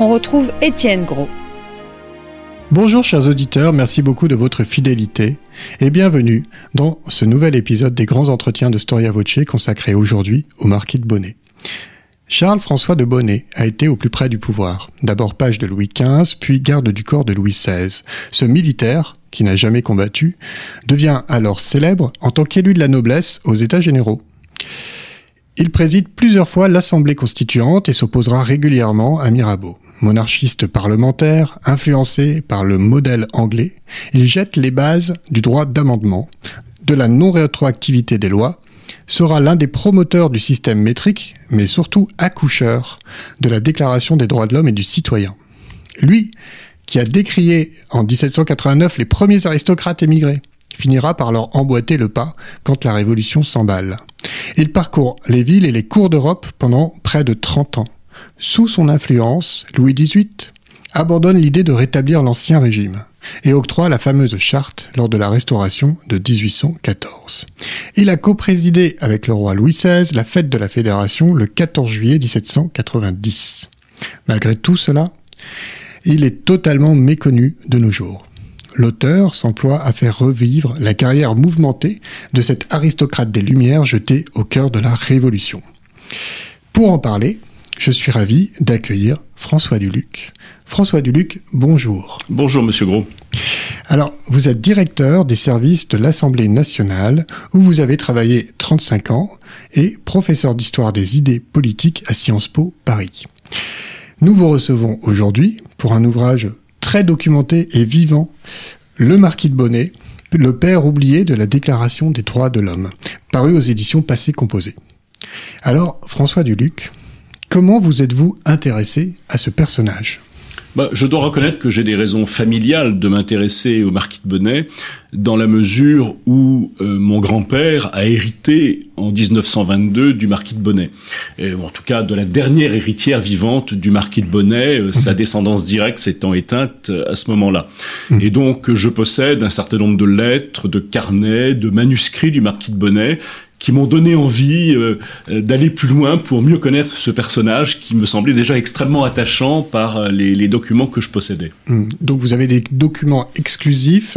On retrouve Étienne Gros. Bonjour chers auditeurs, merci beaucoup de votre fidélité et bienvenue dans ce nouvel épisode des grands entretiens de Storia Voce consacré aujourd'hui au marquis de Bonnet. Charles-François de Bonnet a été au plus près du pouvoir, d'abord page de Louis XV, puis garde du corps de Louis XVI. Ce militaire, qui n'a jamais combattu, devient alors célèbre en tant qu'élu de la noblesse aux États généraux. Il préside plusieurs fois l'Assemblée constituante et s'opposera régulièrement à Mirabeau. Monarchiste parlementaire, influencé par le modèle anglais, il jette les bases du droit d'amendement, de la non-rétroactivité des lois, sera l'un des promoteurs du système métrique, mais surtout accoucheur de la Déclaration des droits de l'homme et du citoyen. Lui, qui a décrié en 1789 les premiers aristocrates émigrés, finira par leur emboîter le pas quand la Révolution s'emballe. Il parcourt les villes et les cours d'Europe pendant près de 30 ans. Sous son influence, Louis XVIII abandonne l'idée de rétablir l'ancien régime et octroie la fameuse charte lors de la restauration de 1814. Il a coprésidé avec le roi Louis XVI la fête de la Fédération le 14 juillet 1790. Malgré tout cela, il est totalement méconnu de nos jours. L'auteur s'emploie à faire revivre la carrière mouvementée de cet aristocrate des Lumières jeté au cœur de la Révolution. Pour en parler, je suis ravi d'accueillir François Duluc. François Duluc, bonjour. Bonjour, monsieur Gros. Alors, vous êtes directeur des services de l'Assemblée nationale, où vous avez travaillé 35 ans, et professeur d'histoire des idées politiques à Sciences Po Paris. Nous vous recevons aujourd'hui pour un ouvrage très documenté et vivant, Le Marquis de Bonnet, le père oublié de la Déclaration des droits de l'homme, paru aux éditions Passé Composé. Alors, François Duluc, Comment vous êtes-vous intéressé à ce personnage? Bah, je dois reconnaître que j'ai des raisons familiales de m'intéresser au marquis de Bonnet, dans la mesure où euh, mon grand-père a hérité en 1922 du marquis de Bonnet. Et, en tout cas, de la dernière héritière vivante du marquis de Bonnet, euh, sa mhm. descendance directe s'étant éteinte euh, à ce moment-là. Mhm. Et donc, je possède un certain nombre de lettres, de carnets, de manuscrits du marquis de Bonnet qui m'ont donné envie euh, euh, d'aller plus loin pour mieux connaître ce personnage qui me semblait déjà extrêmement attachant par euh, les, documents que je possédais. Hmm. Donc vous avez des documents exclusifs.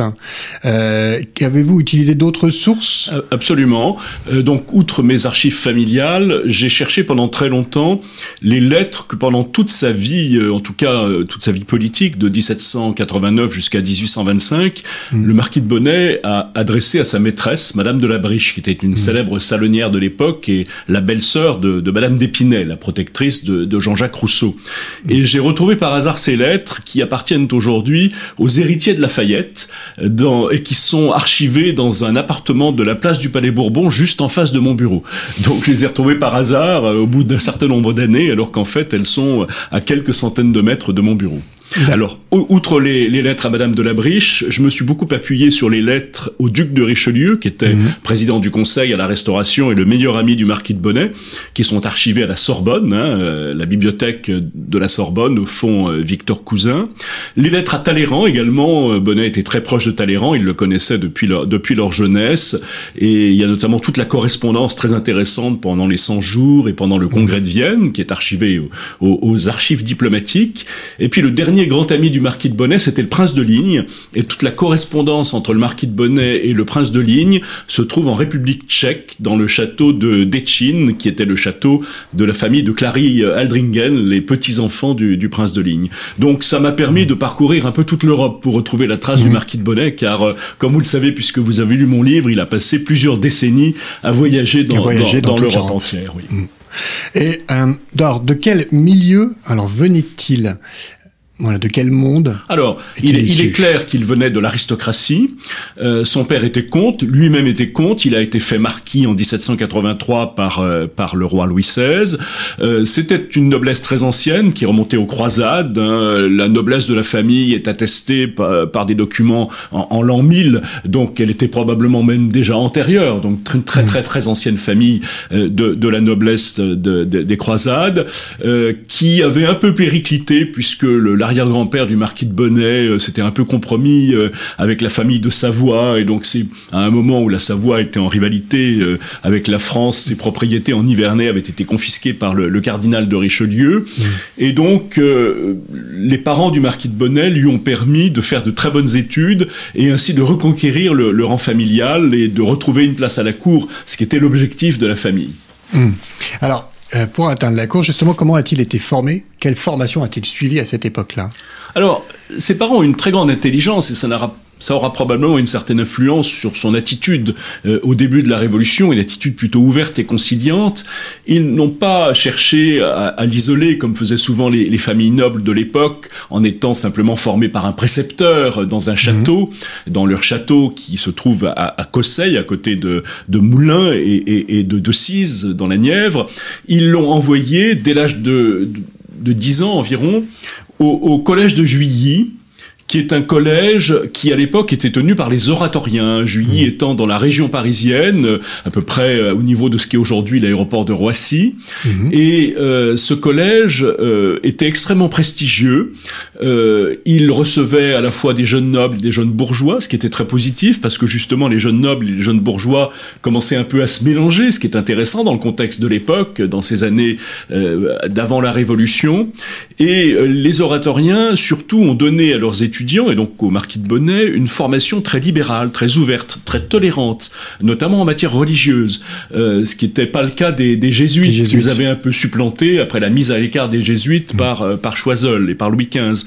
Euh, Avez-vous utilisé d'autres sources? Absolument. donc outre mes archives familiales, j'ai cherché pendant très longtemps les lettres que pendant toute sa vie, en tout cas toute sa vie politique, de 1789 jusqu'à 1825, hmm. le marquis de Bonnet a adressé à sa maîtresse, Madame de la Briche, qui était une hmm. célèbre salonnière de l'époque et la belle-sœur de, Madame d'Épinay, la protectrice de, Jean-Jacques Rousseau. Et j'ai retrouvé par hasard ces lettres qui appartiennent aujourd'hui aux héritiers de Lafayette et qui sont archivées dans un appartement de la place du Palais Bourbon juste en face de mon bureau. Donc je les ai retrouvées par hasard euh, au bout d'un certain nombre d'années alors qu'en fait elles sont à quelques centaines de mètres de mon bureau. Alors, outre les, lettres à Madame de la Briche, je me suis beaucoup appuyé sur les lettres au duc de Richelieu, qui était mhm. président du Conseil à la Restauration et le meilleur ami du marquis de Bonnet, qui sont archivées à la Sorbonne, hein, euh, la bibliothèque de la Sorbonne, au fond euh, Victor Cousin. Les lettres à Talleyrand également, euh, Bonnet était très proche de Talleyrand, il le connaissait depuis leur, depuis leur jeunesse, et il y a notamment toute la correspondance très intéressante pendant les 100 jours et pendant le congrès de Vienne, qui est archivée aux archives diplomatiques. Et puis le dernier grand ami du marquis de Bonnet, c'était le prince de Ligne, et toute la correspondance entre le marquis de Bonnet et le prince de Ligne se trouve en République tchèque, dans le château de Dechin, qui était le château de la famille de Clary Aldringen, les petits-enfants du, prince de Ligne. Donc ça m'a permis de parcourir un peu toute l'Europe pour retrouver la trace du marquis de Bonnet, car euh, comme vous le savez, puisque vous avez lu mon livre, il a passé plusieurs décennies à voyager dans, dans, l'Europe entière. Oui. Mmh. Et euh, de quel milieu alors venait-il? Voilà, de quel monde Alors, il, est, il est, clair qu'il venait de l'aristocratie. Euh, son père était comte, lui-même était comte. Il a été fait marquis en 1783 par euh, par le roi Louis XVI. Euh, C'était une noblesse très ancienne qui remontait aux croisades. Hein. La noblesse de la famille est attestée par, par des documents en, en l'an 1000, donc elle était probablement même déjà antérieure. Donc très très très, très ancienne famille euh, de, de la noblesse de, de, des croisades, euh, qui avait un peu périclité puisque le l'arrière-grand-père du marquis de Bonnet euh, s'était un peu compromis euh, avec la famille de Savoie, et donc c'est à un moment où la Savoie était en rivalité euh, avec la France, ses propriétés en Nivernais avaient été confisquées par le, le cardinal de Richelieu, mmh. et donc les parents du marquis de Bonnet lui ont permis de faire de très bonnes études et ainsi de reconquérir le, le rang familial et de retrouver une place à la cour, ce qui était l'objectif de la famille. Mmh. Alors, euh, pour atteindre la cour, justement, comment a-t-il été formé? Quelle formation a-t-il suivi à cette époque-là? Alors, ses parents ont une très grande intelligence et ça n'aura ça aura probablement une certaine influence sur son attitude euh, au début de la Révolution, une attitude plutôt ouverte et conciliante. Ils n'ont pas cherché à, à l'isoler comme faisaient souvent les, les familles nobles de l'époque, en étant simplement formés par un précepteur dans un château, mmh. dans leur château qui se trouve à, à Cosseil, à côté de, de Moulins et, et, et de Decize, dans la Nièvre. Ils l'ont envoyé dès l'âge de, de, de 10 ans environ au, au collège de Juilly, qui est un collège qui à l'époque était tenu par les oratoriens, Juilly mmh. étant dans la région parisienne, à peu près euh, au niveau de ce qui est aujourd'hui l'aéroport de Roissy. Mmh. Et euh, ce collège euh, était extrêmement prestigieux. Euh, il recevait à la fois des jeunes nobles, des jeunes bourgeois, ce qui était très positif parce que justement les jeunes nobles et les jeunes bourgeois commençaient un peu à se mélanger, ce qui est intéressant dans le contexte de l'époque, dans ces années euh, d'avant la Révolution. Et euh, les oratoriens surtout ont donné à leurs étudiants étudiants, et donc au marquis de Bonnet, une formation très libérale, très ouverte, très tolérante, notamment en matière religieuse, euh, ce qui n'était pas le cas des, des jésuites, les jésuites. qu'ils avaient un peu supplanté après la mise à l'écart des jésuites mmh. par, euh, par Choiseul et par Louis XV.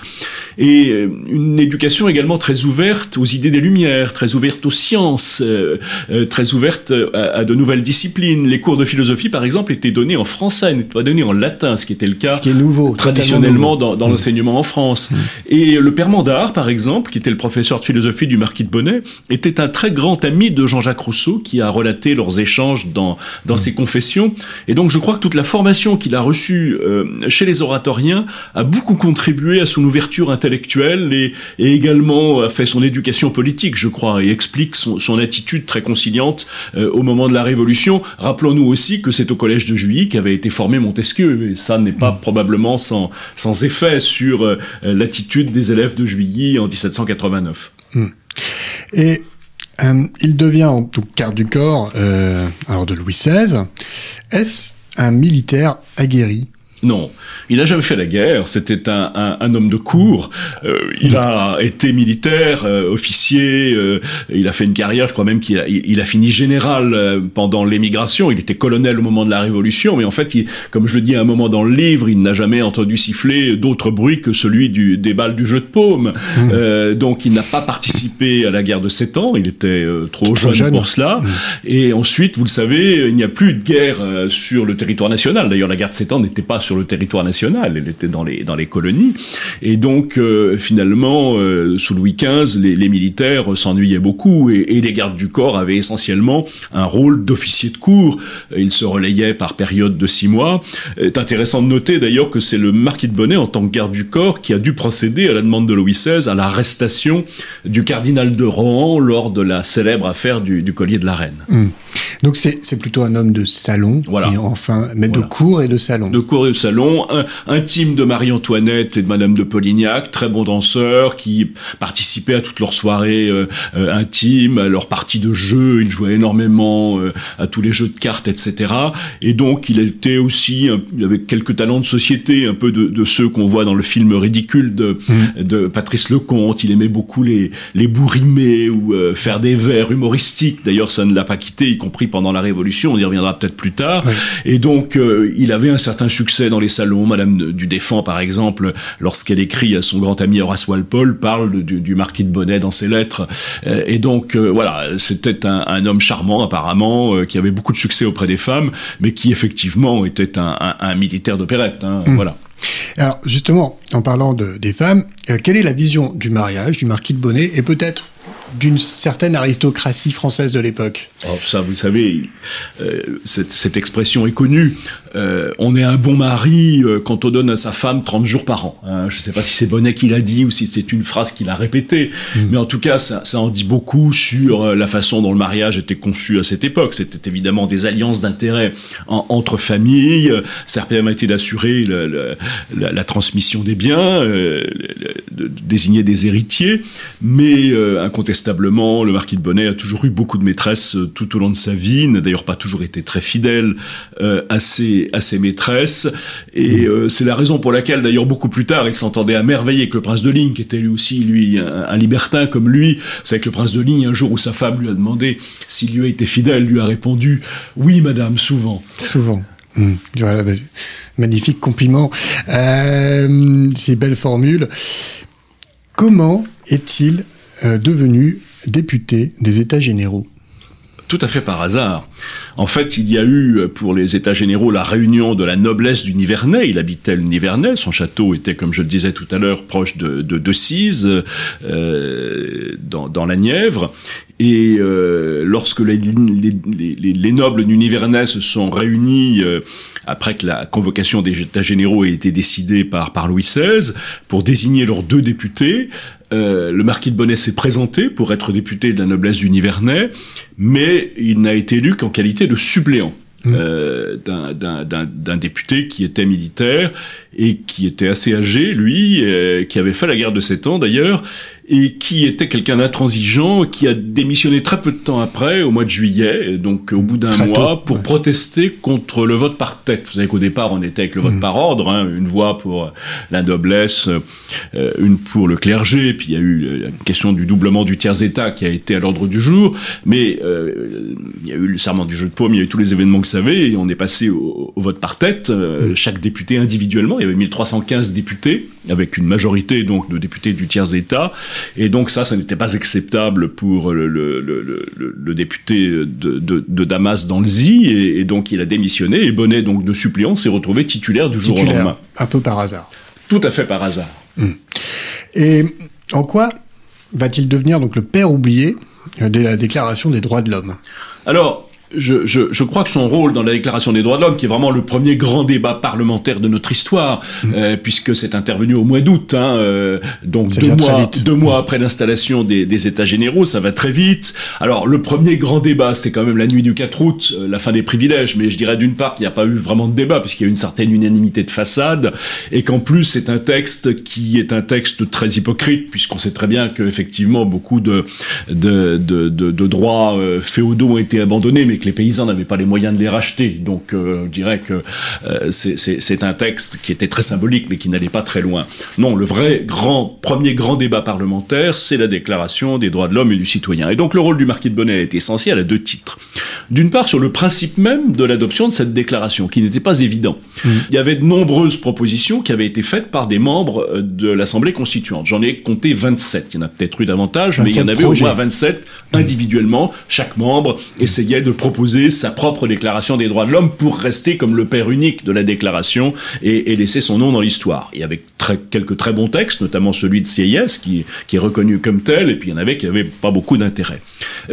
Et euh, une éducation également très ouverte aux idées des Lumières, très ouverte aux sciences, très ouverte à, à, de nouvelles disciplines. Les cours de philosophie, par exemple, étaient donnés en français, n'étaient pas donnés en latin, ce qui était le cas ce qui est nouveau, traditionnellement nouveau. dans, dans mmh. l'enseignement en France. Mmh. Et le père Mandar, par exemple, qui était le professeur de philosophie du marquis de Bonnet, était un très grand ami de Jean-Jacques Rousseau, qui a relaté leurs échanges dans, dans ses confessions. Et donc, je crois que toute la formation qu'il a reçue euh, chez les oratoriens a beaucoup contribué à son ouverture intellectuelle et, et, également a fait son éducation politique, je crois, et explique son, son attitude très conciliante euh, au moment de la Révolution. Rappelons-nous aussi que c'est au Collège de Juilly qu'avait été formé Montesquieu, et ça n'est pas probablement sans, sans effet sur euh, l'attitude des élèves de Juilly en 1789. Mmh. Et euh, il devient en tout quart du corps euh, alors de Louis XVI. Est-ce un militaire aguerri? Non, il n'a jamais fait la guerre. C'était un, un, un, homme de cour. Euh, il a été militaire, euh, officier. Euh, il a fait une carrière. Je crois même qu'il a, il a fini général pendant l'émigration. Il était colonel au moment de la Révolution. Mais en fait, il, comme je le dis à un moment dans le livre, il n'a jamais entendu siffler d'autre bruit que celui du, des balles du jeu de paume. Mmh. donc, il n'a pas participé à la guerre de sept ans. Il était trop, trop jeune, jeune, pour cela. Mmh. Et ensuite, vous le savez, il n'y a plus de guerre sur le territoire national. D'ailleurs, la guerre de sept ans n'était pas sur le territoire national, elle était dans les, dans les colonies. Et donc, euh, finalement, euh, sous Louis XV, les, les militaires s'ennuyaient beaucoup et, et, les gardes du corps avaient essentiellement un rôle d'officier de cour. Ils se relayaient par période de six mois. C'est intéressant de noter d'ailleurs que c'est le marquis de Bonnet, en tant que garde du corps, qui a dû procéder à la demande de Louis XVI à l'arrestation du cardinal de Rohan lors de la célèbre affaire du, du collier de la reine. Mmh. Donc c'est plutôt un homme de salon, voilà. et enfin, mais voilà. de cour et de salon. De cour et de salon, un, intime de Marie-Antoinette et de Madame de Polignac, très bon danseur, qui participait à toutes leurs soirées euh, euh, intimes, à leurs parties de jeu, il jouait énormément euh, à tous les jeux de cartes, etc. Et donc il était aussi, il avait quelques talents de société, un peu de, de ceux qu'on voit dans le film ridicule de, mmh. de Patrice Lecomte, il aimait beaucoup les, les ou faire des vers humoristiques, d'ailleurs ça ne l'a pas quitté, y compris pendant la Révolution, on y reviendra peut-être plus tard. Oui. Et donc, il avait un certain succès dans les salons. Madame du Défend, par exemple, lorsqu'elle écrit à son grand ami Horace Walpole, parle du, du marquis de Bonnet dans ses lettres. Euh, et donc, euh, voilà, c'était un, un, homme charmant, apparemment, euh, qui avait beaucoup de succès auprès des femmes, mais qui, effectivement, était un, un, un militaire d'opérette. Hein, mmh. Voilà. Alors justement, en parlant de, des femmes, euh, quelle est la vision du mariage du marquis de Bonnet et peut-être d'une certaine aristocratie française de l'époque. Oh, ça, vous savez, euh, cette, cette, expression est connue. Euh, on est un bon mari euh, quand on donne à sa femme 30 jours par an. Hein. Je ne sais pas si c'est Bonnet qui l'a dit ou si c'est une phrase qu'il a répétée, mm. mais en tout cas, ça, ça, en dit beaucoup sur la façon dont le mariage était conçu à cette époque. C'était évidemment des alliances d'intérêt entre familles. Ça permettait d'assurer la, la, la, transmission des biens, de désigner des héritiers, mais incontestablement le marquis de Bonnet a toujours eu beaucoup de maîtresses euh, tout au long de sa vie, n'a d'ailleurs pas toujours été très fidèle euh, à, ses, à ses maîtresses, et mmh. euh, c'est la raison pour laquelle d'ailleurs beaucoup plus tard il s'entendait à merveille avec le prince de Ligne, qui était lui aussi lui un, libertin comme lui. Vous savez que le prince de Ligne, un jour où sa femme lui a demandé s'il lui a été fidèle, lui a répondu « Oui madame, souvent ». Souvent. Mmh. Voilà, bah, magnifique compliment. Euh, ces belles formules. Comment est-il euh, devenu député des États généraux tout à fait par hasard. En fait, il y a eu euh, pour les États généraux la réunion de la noblesse du Nivernais. Il habitait le Nivernais. Son château était, comme je le disais tout à l'heure, proche de, de euh, dans, la Nièvre. Et lorsque les, les, les, nobles du Nivernais se sont réunis après que la convocation des États généraux ait été décidée par, par Louis XVI pour désigner leurs deux députés, euh, le marquis de Bonnet s'est présenté pour être député de la noblesse du Nivernais, mais il n'a été élu qu'en qualité de suppléant. Mmh. Euh, d'un député qui était militaire et qui était assez âgé, lui, euh, qui avait fait la guerre de sept ans d'ailleurs, et qui était quelqu'un d'intransigeant, qui a démissionné très peu de temps après, au mois de juillet, donc au bout d'un mois, pour protester contre le vote par tête. Vous savez qu'au départ, on était avec le vote mmh. par ordre, hein, une voix pour la noblesse, euh, une pour le clergé, puis il y a eu la question du doublement du tiers-état qui a été à l'ordre du jour, mais euh, il y a eu le serment du jeu de paume, il y a eu tous les événements que vous savez, et on est passé au, au vote par tête, euh, mmh. chaque député individuellement, il y avait 1315 députés, avec une majorité donc de députés du tiers-état, et donc ça, ça n'était pas acceptable pour le, le, le, le député de, de, de, Damas dans le ZI, et, et, donc il a démissionné, et Bonnet, donc de suppléant, s'est retrouvé titulaire du jour au lendemain. Un peu par hasard. Tout à fait par hasard. Hum. Et en quoi va-t-il devenir donc le père oublié de la Déclaration des droits de l'homme? Alors, je, je, je, crois que son rôle dans la Déclaration des droits de l'homme, qui est vraiment le premier grand débat parlementaire de notre histoire, mmh. euh, puisque c'est intervenu au mois d'août, hein, euh, donc deux mois, deux mois après l'installation des, des, États généraux, ça va très vite. Alors le premier grand débat, c'est quand même la nuit du 4 août, euh, la fin des privilèges, mais je dirais d'une part qu'il n'y a pas eu vraiment de débat, puisqu'il y a une certaine unanimité de façade, et qu'en plus c'est un texte qui est un texte très hypocrite, puisqu'on sait très bien qu'effectivement beaucoup de, de, de, de, de droits euh, féodaux ont été abandonnés, mais que les paysans n'avaient pas les moyens de les racheter. Donc euh, je dirais que euh, c'est un texte qui était très symbolique, mais qui n'allait pas très loin. Non, le vrai grand premier grand débat parlementaire, c'est la Déclaration des droits de l'homme et du citoyen. Et donc le rôle du marquis de Bonnet est essentiel à deux titres. D'une part, sur le principe même de l'adoption de cette déclaration, qui n'était pas évident. Mmh. Il y avait de nombreuses propositions qui avaient été faites par des membres euh, de l'Assemblée constituante. J'en ai compté 27. Il y en a peut-être eu davantage, mais il y en avait au moins 27 individuellement. Chaque membre essayait de proposer sa propre déclaration des droits de l'homme pour rester comme le père unique de la déclaration et, et laisser son nom dans l'histoire. Y avait très, quelques très bons textes, notamment celui de qui, qui est reconnu comme tel, et puis il y en avait qui n'avaient pas beaucoup d'intérêt.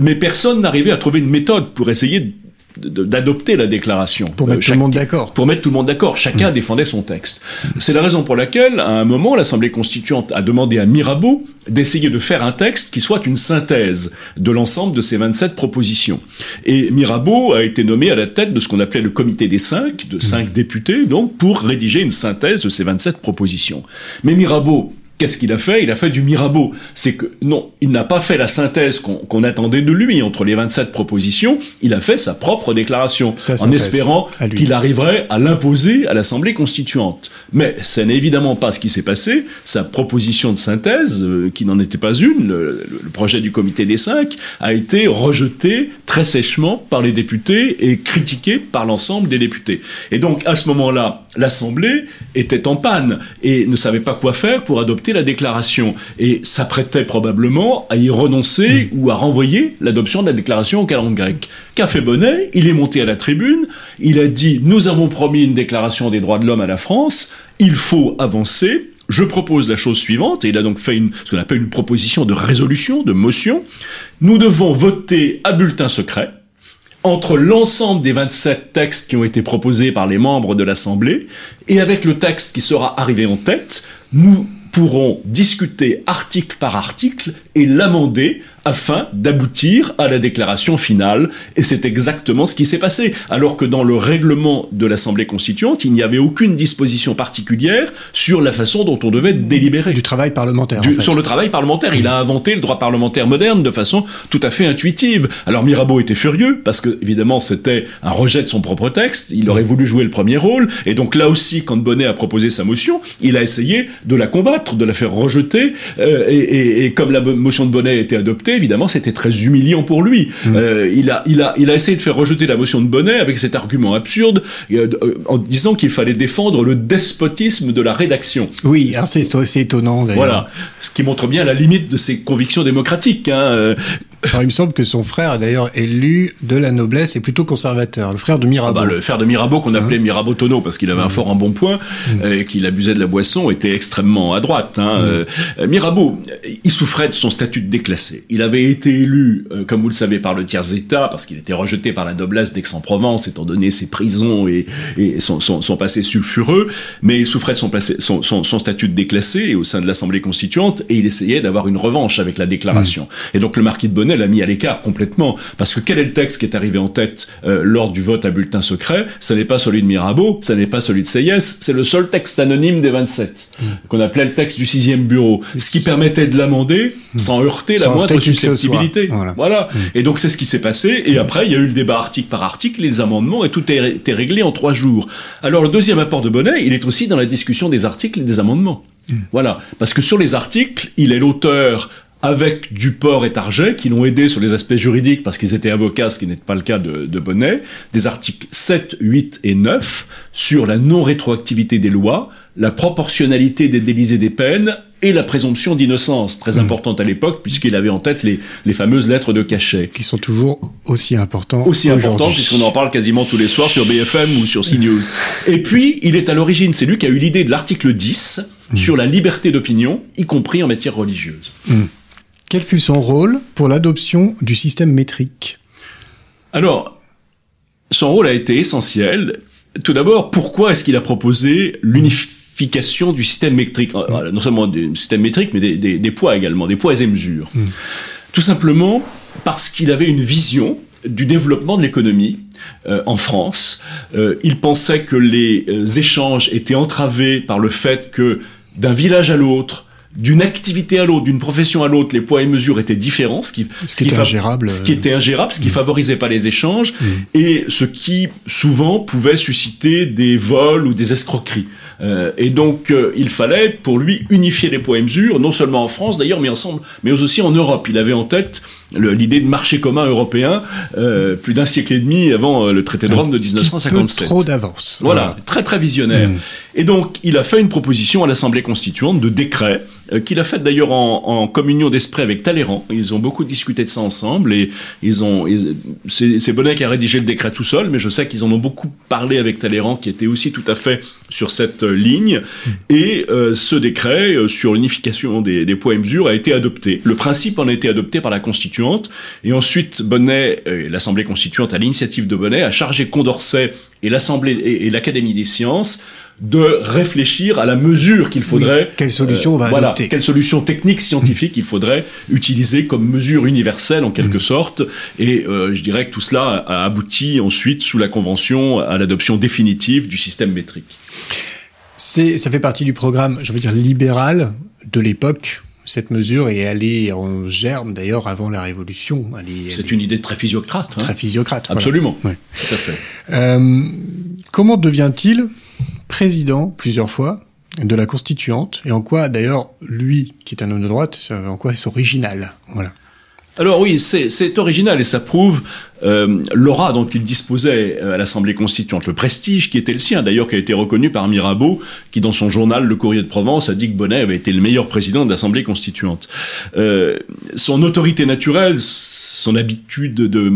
Mais personne n'arrivait à trouver une méthode pour essayer de d'adopter la déclaration. Pour mettre euh, tout le monde d'accord. Pour mettre tout le monde d'accord. Chacun mmh. défendait son texte. C'est la raison pour laquelle, à un moment, l'Assemblée constituante a demandé à Mirabeau d'essayer de faire un texte qui soit une synthèse de l'ensemble de ces 27 propositions. Et Mirabeau a été nommé à la tête de ce qu'on appelait le comité des cinq, de cinq mmh. députés, donc, pour rédiger une synthèse de ces 27 propositions. Mais Mirabeau, Qu'est-ce qu'il a fait? Il a fait du Mirabeau. C'est que non, il n'a pas fait la synthèse qu'on attendait de lui entre les 27 propositions. Il a fait sa propre déclaration en espérant qu'il arriverait à l'imposer à l'Assemblée constituante. Mais ce n'est évidemment pas ce qui s'est passé. Sa proposition de synthèse, euh, qui n'en était pas une, le, le, projet du Comité des cinq, a été rejeté très sèchement par les députés et critiqué par l'ensemble des députés. Et donc à ce moment-là, l'Assemblée était en panne et ne savait pas quoi faire pour adopter la déclaration et s'apprêtait probablement à y renoncer mmh. ou à renvoyer l'adoption de la déclaration au calendrier grec. Qu'a fait Bonnet? Il est monté à la tribune, il a dit nous avons promis une déclaration des droits de l'homme à la France il faut avancer. Je propose la chose suivante, et il a donc fait une, ce qu'on appelle une proposition de résolution, de motion. Nous devons voter à bulletin secret entre l'ensemble des 27 textes qui ont été proposés par les membres de l'Assemblée et avec le texte qui sera arrivé en tête, nous pourrons discuter article par article et l'amender afin d'aboutir à la déclaration finale. Et c'est exactement ce qui s'est passé. Alors que dans le règlement de l'Assemblée constituante, il n'y avait aucune disposition particulière sur la façon dont on devait délibérer. Du travail parlementaire. Sur le travail parlementaire. Il a inventé le droit parlementaire moderne de façon tout à fait intuitive. Alors Mirabeau était furieux parce que, évidemment, c'était un rejet de son propre texte. Il aurait voulu jouer le premier rôle. Et donc là aussi, quand Bonnet a proposé sa motion, il a essayé de la combattre, de la faire rejeter. Euh, et, et, et comme la motion de Bonnet a été adoptée, évidemment, c'était très humiliant pour lui. Mm. Euh, il, a, il, a, il a essayé de faire rejeter la motion de Bonnet avec cet argument absurde euh, euh, en disant qu'il fallait défendre le despotisme de la rédaction. Oui, c'est étonnant. Voilà, ce qui montre bien la limite de ses convictions démocratiques. Hein. Alors, il me semble que son frère, d'ailleurs, élu de la noblesse, est plutôt conservateur, le frère de Mirabeau. Ah bah, le frère de Mirabeau, qu'on appelait hein Mirabeau Tonneau, parce qu'il avait un fort en bon point, mmh. et qu'il abusait de la boisson, était extrêmement à droite. Hein. Mmh. Euh, Mirabeau, il souffrait de son statut de déclassé. Il avait été élu, euh, comme vous le savez, par le tiers-état, parce qu'il était rejeté par la noblesse d'Aix-en-Provence, étant donné ses prisons et, et son, son, son, passé sulfureux, mais il souffrait de son, passé, son, son, statut de déclassé au sein de l'Assemblée constituante, et il essayait d'avoir une revanche avec la déclaration. Mmh. Et donc le marquis de Bonnet l'a mis à l'écart complètement. Parce que quel est le texte qui est arrivé en tête euh, lors du vote à bulletin secret? Ce n'est pas celui de Mirabeau, ce n'est pas celui de Seyès, c'est le seul texte anonyme des 27, mmh. qu'on appelait le texte du sixième bureau, ce qui permettait de l'amender mmh. sans heurter la moindre susceptibilité. Voilà. Mmh. Et donc c'est ce qui s'est passé. Et après, il y a eu le débat article par article, les amendements, et tout a été réglé en trois jours. Alors le deuxième apport de Bonnet, il est aussi dans la discussion des articles et des amendements. Voilà, parce que sur les articles, il est l'auteur avec Duport et Target, qui l'ont aidé sur les aspects juridiques parce qu'ils étaient avocats, ce qui n'est pas le cas de, de, Bonnet, des articles 7, 8 et 9 sur la non-rétroactivité des lois, la proportionnalité des délits et des peines et la présomption d'innocence, très mmh. importante à l'époque, puisqu'il avait en tête les, les, fameuses lettres de cachet. Qui sont toujours aussi importants. Aussi importantes, puisqu'on en parle quasiment tous les soirs sur BFM ou sur CNews. Et puis, il est à l'origine, c'est lui qui a eu l'idée de l'article 10 mmh. sur la liberté d'opinion, y compris en matière religieuse. Mmh. Quel fut son rôle pour l'adoption du système métrique? Alors, son rôle a été essentiel. Tout d'abord, pourquoi est-ce qu'il a proposé l'unification du système métrique? Euh, Non seulement du système métrique, mais des, des, des, poids également, des poids et mesures. Mmh. Tout simplement parce qu'il avait une vision du développement de l'économie euh, en France. Euh, il pensait que les euh, échanges étaient entravés par le fait que d'un village à l'autre, d'une activité à l'autre, d'une profession à l'autre, les poids et mesures étaient différents, ce qui, ce qui, ingérable, ce qui était ingérable, ce qui favorisait pas les échanges, mm. et ce qui souvent pouvait susciter des vols ou des escroqueries. Euh, et donc, euh, il fallait pour lui unifier les poids et mesures, non seulement en France d'ailleurs, mais ensemble, mais aussi en Europe. Il avait en tête l'idée de marché commun européen euh, plus d'un siècle et demi avant euh, le traité de Rome de 1957. trop d'avance. Voilà, très très visionnaire. Mm. Et donc, il a fait une proposition à l'Assemblée constituante de décret euh, qu'il a fait d'ailleurs en, en, communion d'esprit avec Talleyrand. Ils ont beaucoup discuté de ça ensemble et ils ont. C'est Bonnet qui a rédigé le décret tout seul, mais je sais qu'ils en ont beaucoup parlé avec Talleyrand, qui était aussi tout à fait sur cette euh, ligne. Et euh, ce décret euh, sur l'unification des, des, poids et mesures a été adopté. Le principe en a été adopté par la Constituante et ensuite Bonnet, l'Assemblée constituante à l'initiative de Bonnet, a chargé Condorcet et l'Assemblée et, et l'Académie des sciences de réfléchir à la mesure qu'il faudrait. Oui, quelle solution on va voilà, adopter Quelle solution technique, scientifique il faudrait utiliser comme mesure universelle en quelque mmh. sorte. Et euh, je dirais que tout cela a abouti ensuite sous la Convention à l'adoption définitive du système métrique. C'est, ça fait partie du programme, je veux dire, libéral de l'époque cette mesure et elle est en germe d'ailleurs avant la Révolution. C'est une idée très physiocrate. Hein. Très physiocrate. Absolument. Voilà. Ouais. Tout à fait. Euh, comment devient-il président plusieurs fois de la constituante? Et en quoi d'ailleurs lui qui est un homme de droite en quoi est original? Voilà alors oui, c'est original et ça prouve euh, l'aura dont il disposait euh, à l'Assemblée constituante, le prestige qui était le sien, d'ailleurs qui a été reconnu par Mirabeau, qui dans son journal Le Courrier de Provence a dit que Bonnet avait été le meilleur président de l'Assemblée constituante. Euh, son autorité naturelle, son habitude de,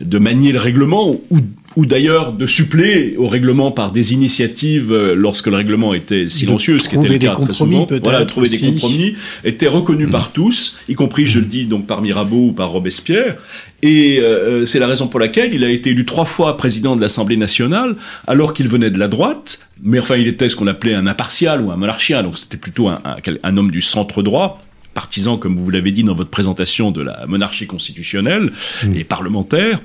de manier le règlement, ou, ou d'ailleurs de suppléer au règlement par des initiatives euh, lorsque le règlement était silencieux, ce qui était le cas très souvent. Voilà, trouver des compromis était reconnu mm. par tous, y compris, je le dis donc par Mirabeau ou par Robespierre. Et euh, c'est la raison pour laquelle il a été élu trois fois président de l'Assemblée nationale, alors qu'il venait de la droite, mais enfin il était ce qu'on appelait un impartial ou un monarchien, donc c'était plutôt un, un homme du centre droit partisan, comme vous l'avez dit dans votre présentation, de la monarchie constitutionnelle mmh. et parlementaire.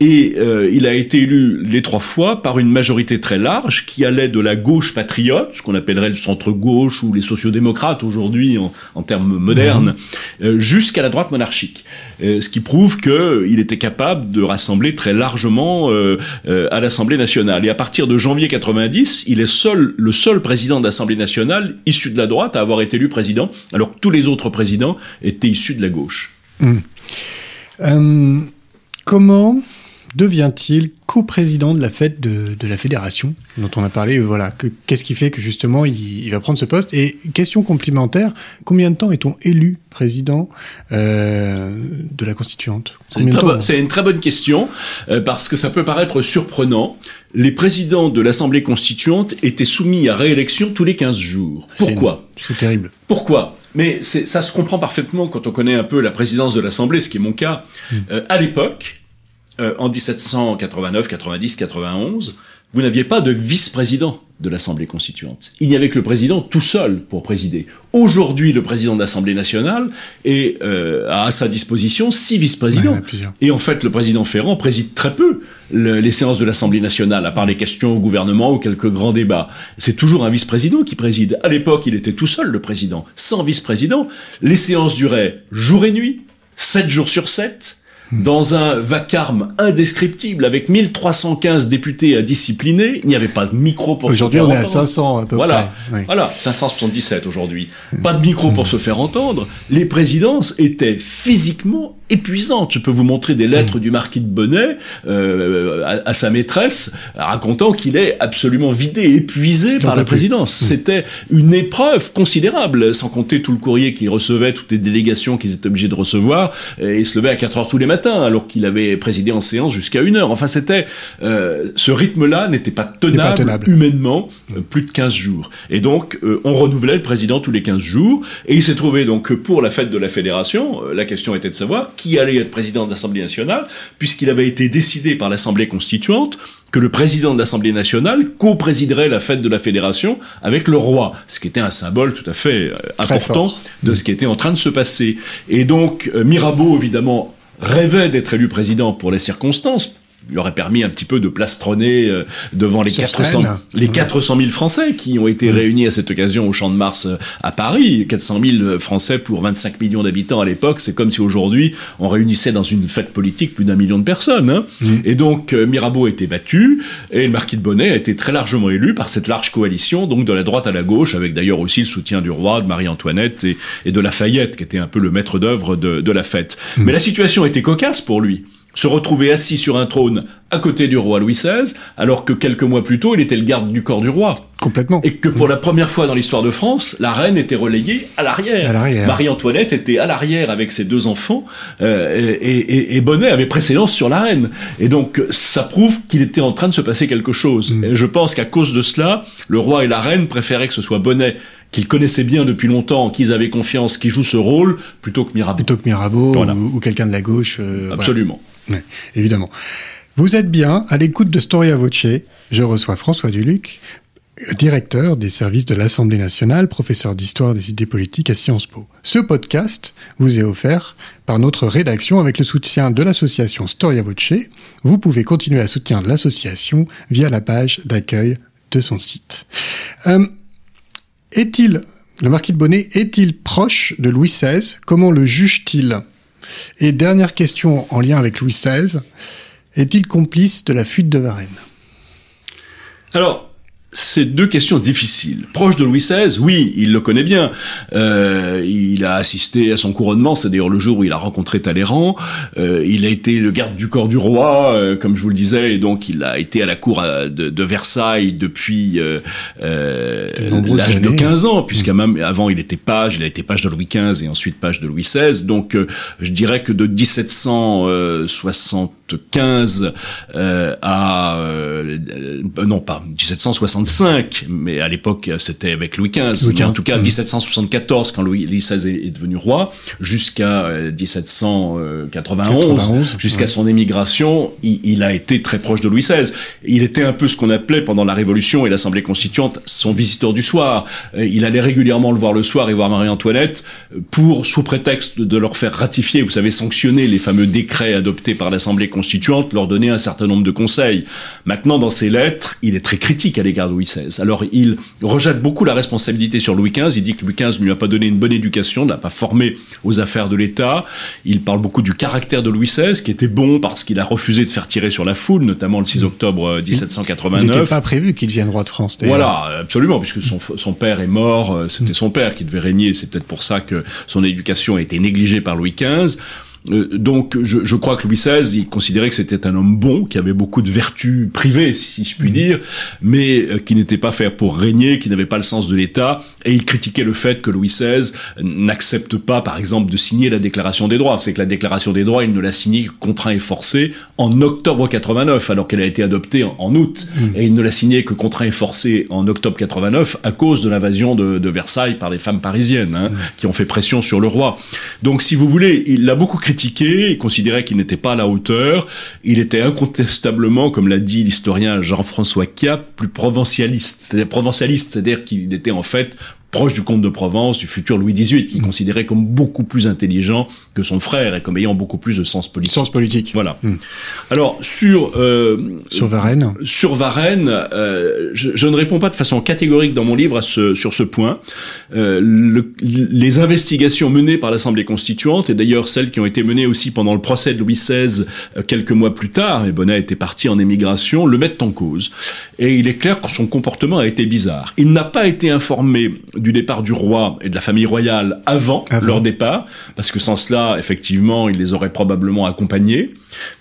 Et euh, il a été élu les trois fois par une majorité très large qui allait de la gauche patriote, ce qu'on appellerait le centre-gauche ou les sociodémocrates aujourd'hui en, en, termes modernes, mmh. euh, jusqu'à la droite monarchique. Euh, ce qui prouve qu'il était capable de rassembler très largement à l'Assemblée nationale. Et à partir de janvier 90, il est seul, le seul président de l'Assemblée nationale issu de la droite à avoir été élu président, alors que tous les autres présidents étaient issus de la gauche. Mmh. comment devient-il co-président de la fête de, la fédération dont on a parlé Voilà, qu'est-ce qui fait que justement il, va prendre ce poste? Et question complémentaire, combien de temps est-on élu président euh, de la constituante? C'est une, très bonne question euh, parce que ça peut paraître surprenant. Les présidents de l'Assemblée constituante étaient soumis à réélection tous les 15 jours. Pourquoi? C'est terrible. Pourquoi? Mais ça se comprend parfaitement quand on connaît un peu la présidence de l'Assemblée, ce qui est mon cas. Mmh. Euh, à l'époque, euh, en 1789, 90, 91, vous n'aviez pas de vice-président de l'Assemblée constituante. Il n'y avait que le président tout seul pour présider. Aujourd'hui, le président de l'Assemblée nationale est, euh, a à sa disposition six vice-présidents. et en fait, le président Ferrand préside très peu les séances de l'Assemblée nationale, à part les questions au gouvernement ou quelques grands débats. C'est toujours un vice-président qui préside. À l'époque, il était tout seul, le président, sans vice-président. Les séances duraient jour et nuit, sept jours sur sept dans un vacarme indescriptible avec 1315 députés à discipliner. Il n'y avait pas de micro pour Aujourd'hui, on est à 500 à peu voilà. près. Voilà, 577 aujourd'hui. Pas de micro pour se faire entendre. Les présidences étaient physiquement épuisantes. Je peux vous montrer des lettres du marquis de Bonnet euh, à, sa maîtresse racontant qu'il est absolument vidé, épuisé par la présidence. C'était une épreuve considérable, sans compter tout le courrier qu'il recevait, toutes les délégations qu'ils étaient obligés de recevoir, et il se levait à 4 heures tous les matins alors qu'il avait présidé en séance jusqu'à une heure. Enfin, c'était euh, ce rythme-là n'était pas tenable, humainement euh, plus de 15 jours. Et donc, euh, on renouvelait le président tous les 15 jours. Et il s'est trouvé donc que pour la fête de la fédération, la question était de savoir qui allait être président de l'Assemblée nationale, puisqu'il avait été décidé par l'Assemblée constituante que le président de l'Assemblée nationale co-présiderait la fête de la fédération avec le roi, ce qui était un symbole tout à fait important de ce qui était en train de se passer. Et donc Mirabeau, évidemment, rêvait d'être élu président pour les circonstances, lui aurait permis un petit peu de plastronner euh, devant les 400, les 400 000 Français qui ont été réunis à cette occasion au Champ de Mars euh, à Paris. 400 000 Français pour 25 millions d'habitants à l'époque, c'est comme si aujourd'hui on réunissait dans une fête politique plus d'un million de personnes. Hein. Et donc euh, Mirabeau a été battu et le marquis de Bonnet a été très largement élu par cette large coalition, donc de la droite à la gauche, avec d'ailleurs aussi le soutien du roi, de Marie-Antoinette et, de Lafayette, qui était un peu le maître d'œuvre de, de la fête. Mais la situation était cocasse pour lui se retrouver assis sur un trône à côté du roi Louis XVI, alors que quelques mois plus tôt, il était le garde du corps du roi. Complètement. Et que pour la première fois dans l'histoire de France, la reine était reléguée à l'arrière. Marie-Antoinette était à l'arrière avec ses deux enfants, euh, et, Bonnet avait précédence sur la reine. Et donc, ça prouve qu'il était en train de se passer quelque chose. Mm. Et je pense qu'à cause de cela, le roi et la reine préféraient que ce soit Bonnet qu'ils connaissaient bien depuis longtemps, qu'ils avaient confiance, qui joue ce rôle, plutôt que Mirabeau. Plutôt que Mirabeau ou, quelqu'un de la gauche. Euh, Absolument. Oui, évidemment. Vous êtes bien à l'écoute de Storia Voce. Je reçois François Duluc, directeur des services de l'Assemblée nationale, professeur d'histoire des idées politiques à Sciences Po. Ce podcast vous est offert par notre rédaction avec le soutien de l'association Storia Voce. Vous pouvez continuer à soutenir l'association via la page d'accueil de son site. Euh, est-il, le marquis de Bonnet, est-il proche de Louis XVI Comment le juge-t-il? Et dernière question en lien avec Louis XVI, est-il complice de la fuite de Varennes? Alors, c'est deux questions difficiles. Proche de Louis XVI, oui, il le connaît bien. Euh, il a assisté à son couronnement, c'est d'ailleurs le jour où il a rencontré Talleyrand. Euh, il a été le garde du corps du roi, euh, comme je vous le disais, et donc il a été à la cour de, de Versailles depuis l'âge de 15 ans, puisqu'avant avant il était page, il a été page de Louis XV et ensuite page de Louis XVI. Donc je dirais que de 1760 1775 euh, à euh, non pas 1765, mais à l'époque c'était avec Louis XV. en tout cas 1774 quand Louis, XVI est, devenu roi, jusqu'à 1791, jusqu'à son émigration, il, il, a été très proche de Louis XVI. Il était un peu ce qu'on appelait pendant la Révolution et l'Assemblée constituante son visiteur du soir. Il allait régulièrement le voir le soir et voir Marie-Antoinette pour sous prétexte de leur faire ratifier, vous savez, sanctionner les fameux décrets adoptés par l'Assemblée constituante, leur donner un certain nombre de conseils. Maintenant, dans ses lettres, il est très critique à l'égard de Louis XVI. Alors, il rejette beaucoup la responsabilité sur Louis XV. Il dit que Louis XV ne lui a pas donné une bonne éducation, n'a pas formé aux affaires de l'État. Il parle beaucoup du caractère de Louis XVI, qui était bon parce qu'il a refusé de faire tirer sur la foule, notamment le 6 octobre 1789. Euh, il n'était pas prévu qu'il devienne roi de France. Voilà, absolument, puisque son, son père est mort. Euh, c'était son père qui devait régner. C'est peut-être pour ça que son éducation a été négligée par Louis XV. Euh, donc, je, je, crois que Louis XVI, il considérait que c'était un homme bon, qui avait beaucoup de vertus privées, si je puis mm. dire, mais euh, qui n'était pas fait pour régner, qui n'avait pas le sens de l'État, et il critiquait le fait que Louis XVI n'accepte pas, par exemple, de signer la Déclaration des droits. C'est que la Déclaration des droits, il ne l'a signée contraint et forcé en octobre 89, alors qu'elle a été adoptée en, août, mm. et il ne l'a signée que contraint et forcé en octobre 89 à cause de l'invasion de, de, Versailles par les femmes parisiennes, hein, mm. qui ont fait pression sur le roi. Donc, si vous voulez, il l'a beaucoup critiqué il considérait qu'il n'était pas à la hauteur. Il était incontestablement, comme l'a dit l'historien Jean-François Cap, plus provincialiste. C'est-à-dire provincialiste, c'est-à-dire qu'il était en fait proche du comte de Provence, du futur Louis XVIII, qui mmh. considérait comme beaucoup plus intelligent que son frère et comme ayant beaucoup plus de sens politique. Sens politique. Voilà. Mmh. Alors sur euh, sur Varennes. Sur Varennes, euh, je, je, ne réponds pas de façon catégorique dans mon livre à ce, sur ce point. Euh, le, les investigations menées par l'Assemblée constituante et d'ailleurs celles qui ont été menées aussi pendant le procès de Louis XVI euh, quelques mois plus tard, et Bonnet était parti en émigration, le mettent en cause. Et il est clair que son comportement a été bizarre. Il n'a pas été informé du départ du roi et de la famille royale avant, leur départ, parce que sans cela, effectivement, il les aurait probablement accompagnés.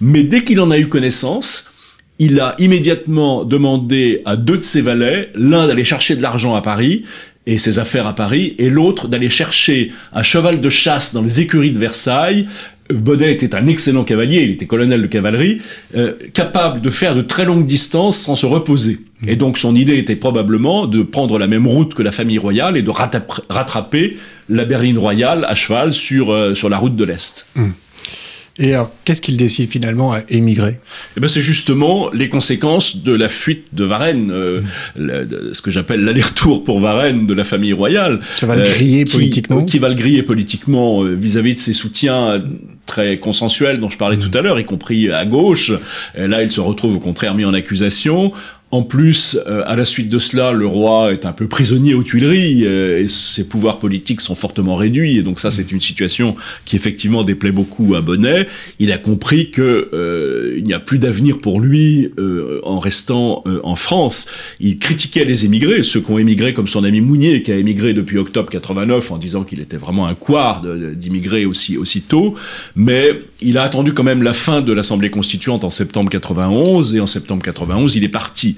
Mais dès qu'il en a eu connaissance, il a immédiatement demandé à deux de ses valets, l'un d'aller chercher de l'argent à Paris et ses affaires à Paris, et l'autre d'aller chercher un cheval de chasse dans les écuries de Versailles. Bonnet était un excellent cavalier, il était colonel de cavalerie, euh, capable de faire de très longues distances sans se reposer. Mmh. Et donc son idée était probablement de prendre la même route que la famille royale et de rattraper la berline royale à cheval sur, euh, sur la route de l'Est. Mmh. Et alors, qu'est-ce qu'il décide finalement à émigrer? Eh ben, c'est justement les conséquences de la fuite de Varennes, euh, ce que j'appelle l'aller-retour pour Varennes de la famille royale. Ça va le griller politiquement? Qui va le griller politiquement vis-à-vis de ses soutiens très consensuels dont je parlais tout à l'heure, y compris à gauche. Et là, il se retrouve au contraire mis en accusation. En plus, euh, à la suite de cela, le roi est un peu prisonnier aux Tuileries euh, et ses pouvoirs politiques sont fortement réduits. Et donc ça, c'est une situation qui effectivement déplaît beaucoup à Bonnet. Il a compris que euh, il n'y a plus d'avenir pour lui en restant en France. Il critiquait les émigrés, ceux qui ont émigré comme son ami Mounier, qui a émigré depuis octobre 89 en disant qu'il était vraiment un couard d'immigrer aussi aussi tôt. Mais il a attendu quand même la fin de l'Assemblée constituante en septembre 91 et en septembre 91, il est parti.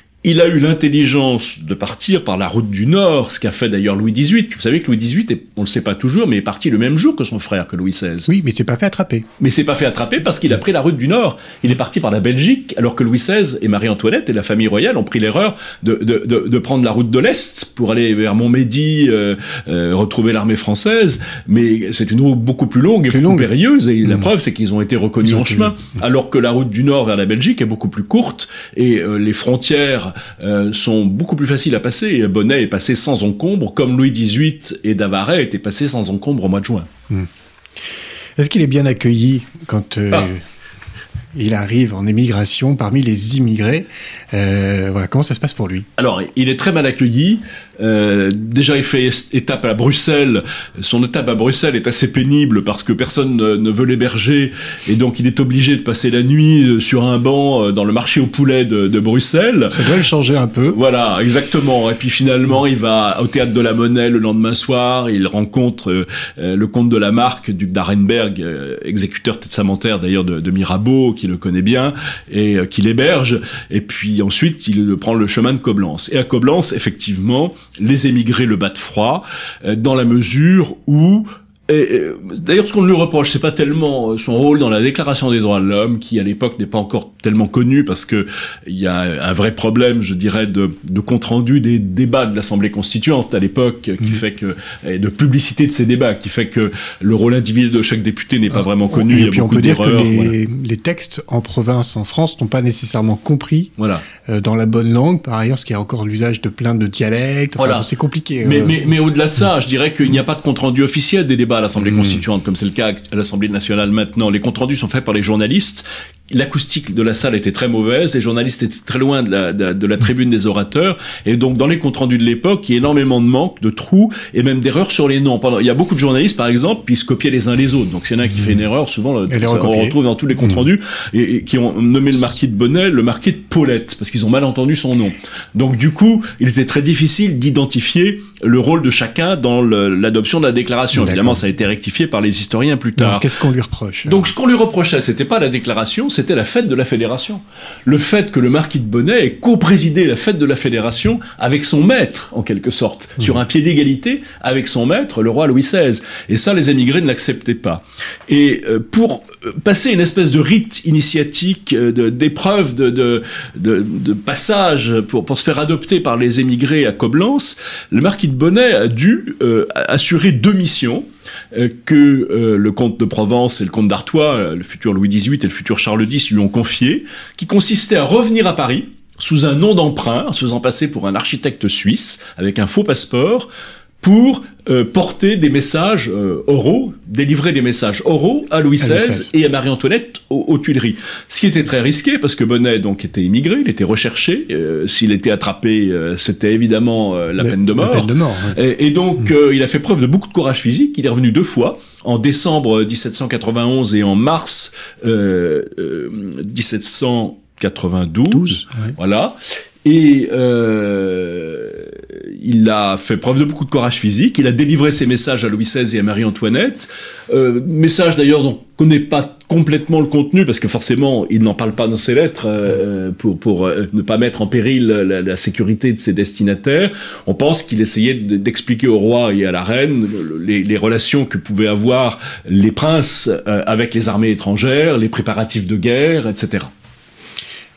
Il a eu l'intelligence de partir par la route du Nord, ce qu'a fait d'ailleurs Louis XVIII. Vous savez que Louis XVIII, on le sait pas toujours, mais est parti le même jour que son frère, que Louis XVI. Oui, mais c'est pas fait attraper. Mais c'est pas fait attraper parce qu'il a pris la route du Nord. Il est parti par la Belgique, alors que Louis XVI et Marie-Antoinette et la famille royale ont pris l'erreur de, de, de, de, prendre la route de l'Est pour aller vers Montmédy, euh, euh, retrouver l'armée française. Mais c'est une route beaucoup plus longue et plus beaucoup périlleuse. Et la mmh. preuve, c'est qu'ils ont été reconnus en chemin. Alors que la route du Nord vers la Belgique est beaucoup plus courte et euh, les frontières euh, sont beaucoup plus faciles à passer. Bonnet est passé sans encombre, comme Louis XVIII et Davaret étaient passés sans encombre au mois de juin. Hmm. Est-ce qu'il est bien accueilli quand euh, ah. il arrive en émigration parmi les immigrés? Euh, voilà, Comment ça se passe pour lui? Alors, il est très mal accueilli. Euh, déjà, il fait étape à Bruxelles. Son étape à Bruxelles est assez pénible parce que personne ne, veut l'héberger et donc il est obligé de passer la nuit euh, sur un banc euh, dans le marché au poulet de, de Bruxelles. Ça doit changer un peu. Voilà, exactement. Et puis finalement, il va au théâtre de la Monnaie le lendemain soir. Il rencontre le comte de la Marque, duc d'Arenberg, exécuteur testamentaire d'ailleurs de, de, Mirabeau, qui le connaît bien et qui l'héberge. Et puis ensuite, il prend le chemin de Coblence. Et à Coblence, effectivement, les émigrés le battent froid, euh, dans la mesure où D'ailleurs, ce qu'on lui reproche, c'est pas tellement son rôle dans la Déclaration des droits de l'homme, qui à l'époque n'est pas encore tellement connu parce que il y a un vrai problème, je dirais, de, de compte rendu des débats de l'Assemblée constituante à l'époque, qui fait que et de publicité de ces débats, qui fait que le rôle individuel de chaque député n'est pas ah, vraiment connu. Et puis on peut dire que les, les, textes en province, en France, n'ont pas nécessairement compris voilà. Euh, dans la bonne langue. Par ailleurs, ce qui a encore l'usage de plein de dialectes. voilà. C'est compliqué. Mais, euh. mais, mais au-delà de ça, je dirais qu'il n'y a pas de compte rendu officiel des débats à l'Assemblée mhm. constituante, comme c'est le cas à l'Assemblée nationale maintenant. Les comptes rendus sont faits par les journalistes l'acoustique de la salle était très mauvaise, les journalistes étaient très loin de la, de, la tribune des orateurs, et donc dans les comptes rendus de l'époque, il y a énormément de manques, de trous, et même d'erreurs sur les noms. Il y a beaucoup de journalistes, par exemple, qui se copiaient les uns les autres. Donc s'il y en a un qui fait une mmh. erreur, souvent, on retrouve dans tous les comptes mmh. rendus, et, qui ont nommé le marquis de Bonnet le marquis de Paulette, parce qu'ils ont mal entendu son nom. Donc du coup, il était très difficile d'identifier le rôle de chacun dans l'adoption de la déclaration. Évidemment, ça a été rectifié par les historiens plus tard. Qu'est-ce qu'on lui reproche Donc ce qu'on lui reprochait, c'était pas la déclaration, c'était la fête de la fédération. Le fait que le marquis de Bonnet ait co-présidé la fête de la fédération avec son maître, en quelque sorte, mmh. sur un pied d'égalité avec son maître, le roi Louis XVI. Et ça, les émigrés ne l'acceptaient pas. Et euh, pour euh, passer une espèce de rite initiatique, euh, d'épreuve, de, de, de, de, passage pour, pour se faire adopter par les émigrés à Coblence, le marquis de Bonnet a dû assurer deux missions. Euh, que euh, le comte de Provence et le comte d'Artois, euh, le futur Louis XVIII et le futur Charles X lui ont confié, qui consistait à revenir à Paris sous un nom d'emprunt, se faisant passer pour un architecte suisse avec un faux passeport, pour euh, porter des messages euh, oraux, délivrer des messages oraux à Louis XVI, et à Marie-Antoinette aux, Tuileries. Ce qui était très risqué parce que Bonnet donc était immigré, il était recherché. Euh, s'il était attrapé, c'était évidemment la, peine de mort. Peine de mort et, et, donc mm. il a fait preuve de beaucoup de courage physique. Il est revenu deux fois en décembre 1791 et en mars 1792. Voilà. Et euh, il a fait preuve de beaucoup de courage physique. Il a délivré ses messages à Louis XVI et à Marie-Antoinette. Euh, messages d'ailleurs dont on connaît pas complètement le contenu parce que forcément il n'en parle pas dans ses lettres euh, pour pour euh, ne pas mettre en péril la, sécurité de ses destinataires. On pense qu'il essayait d'expliquer au roi et à la reine les, relations que pouvaient avoir les princes euh, avec les armées étrangères, les préparatifs de guerre, etc.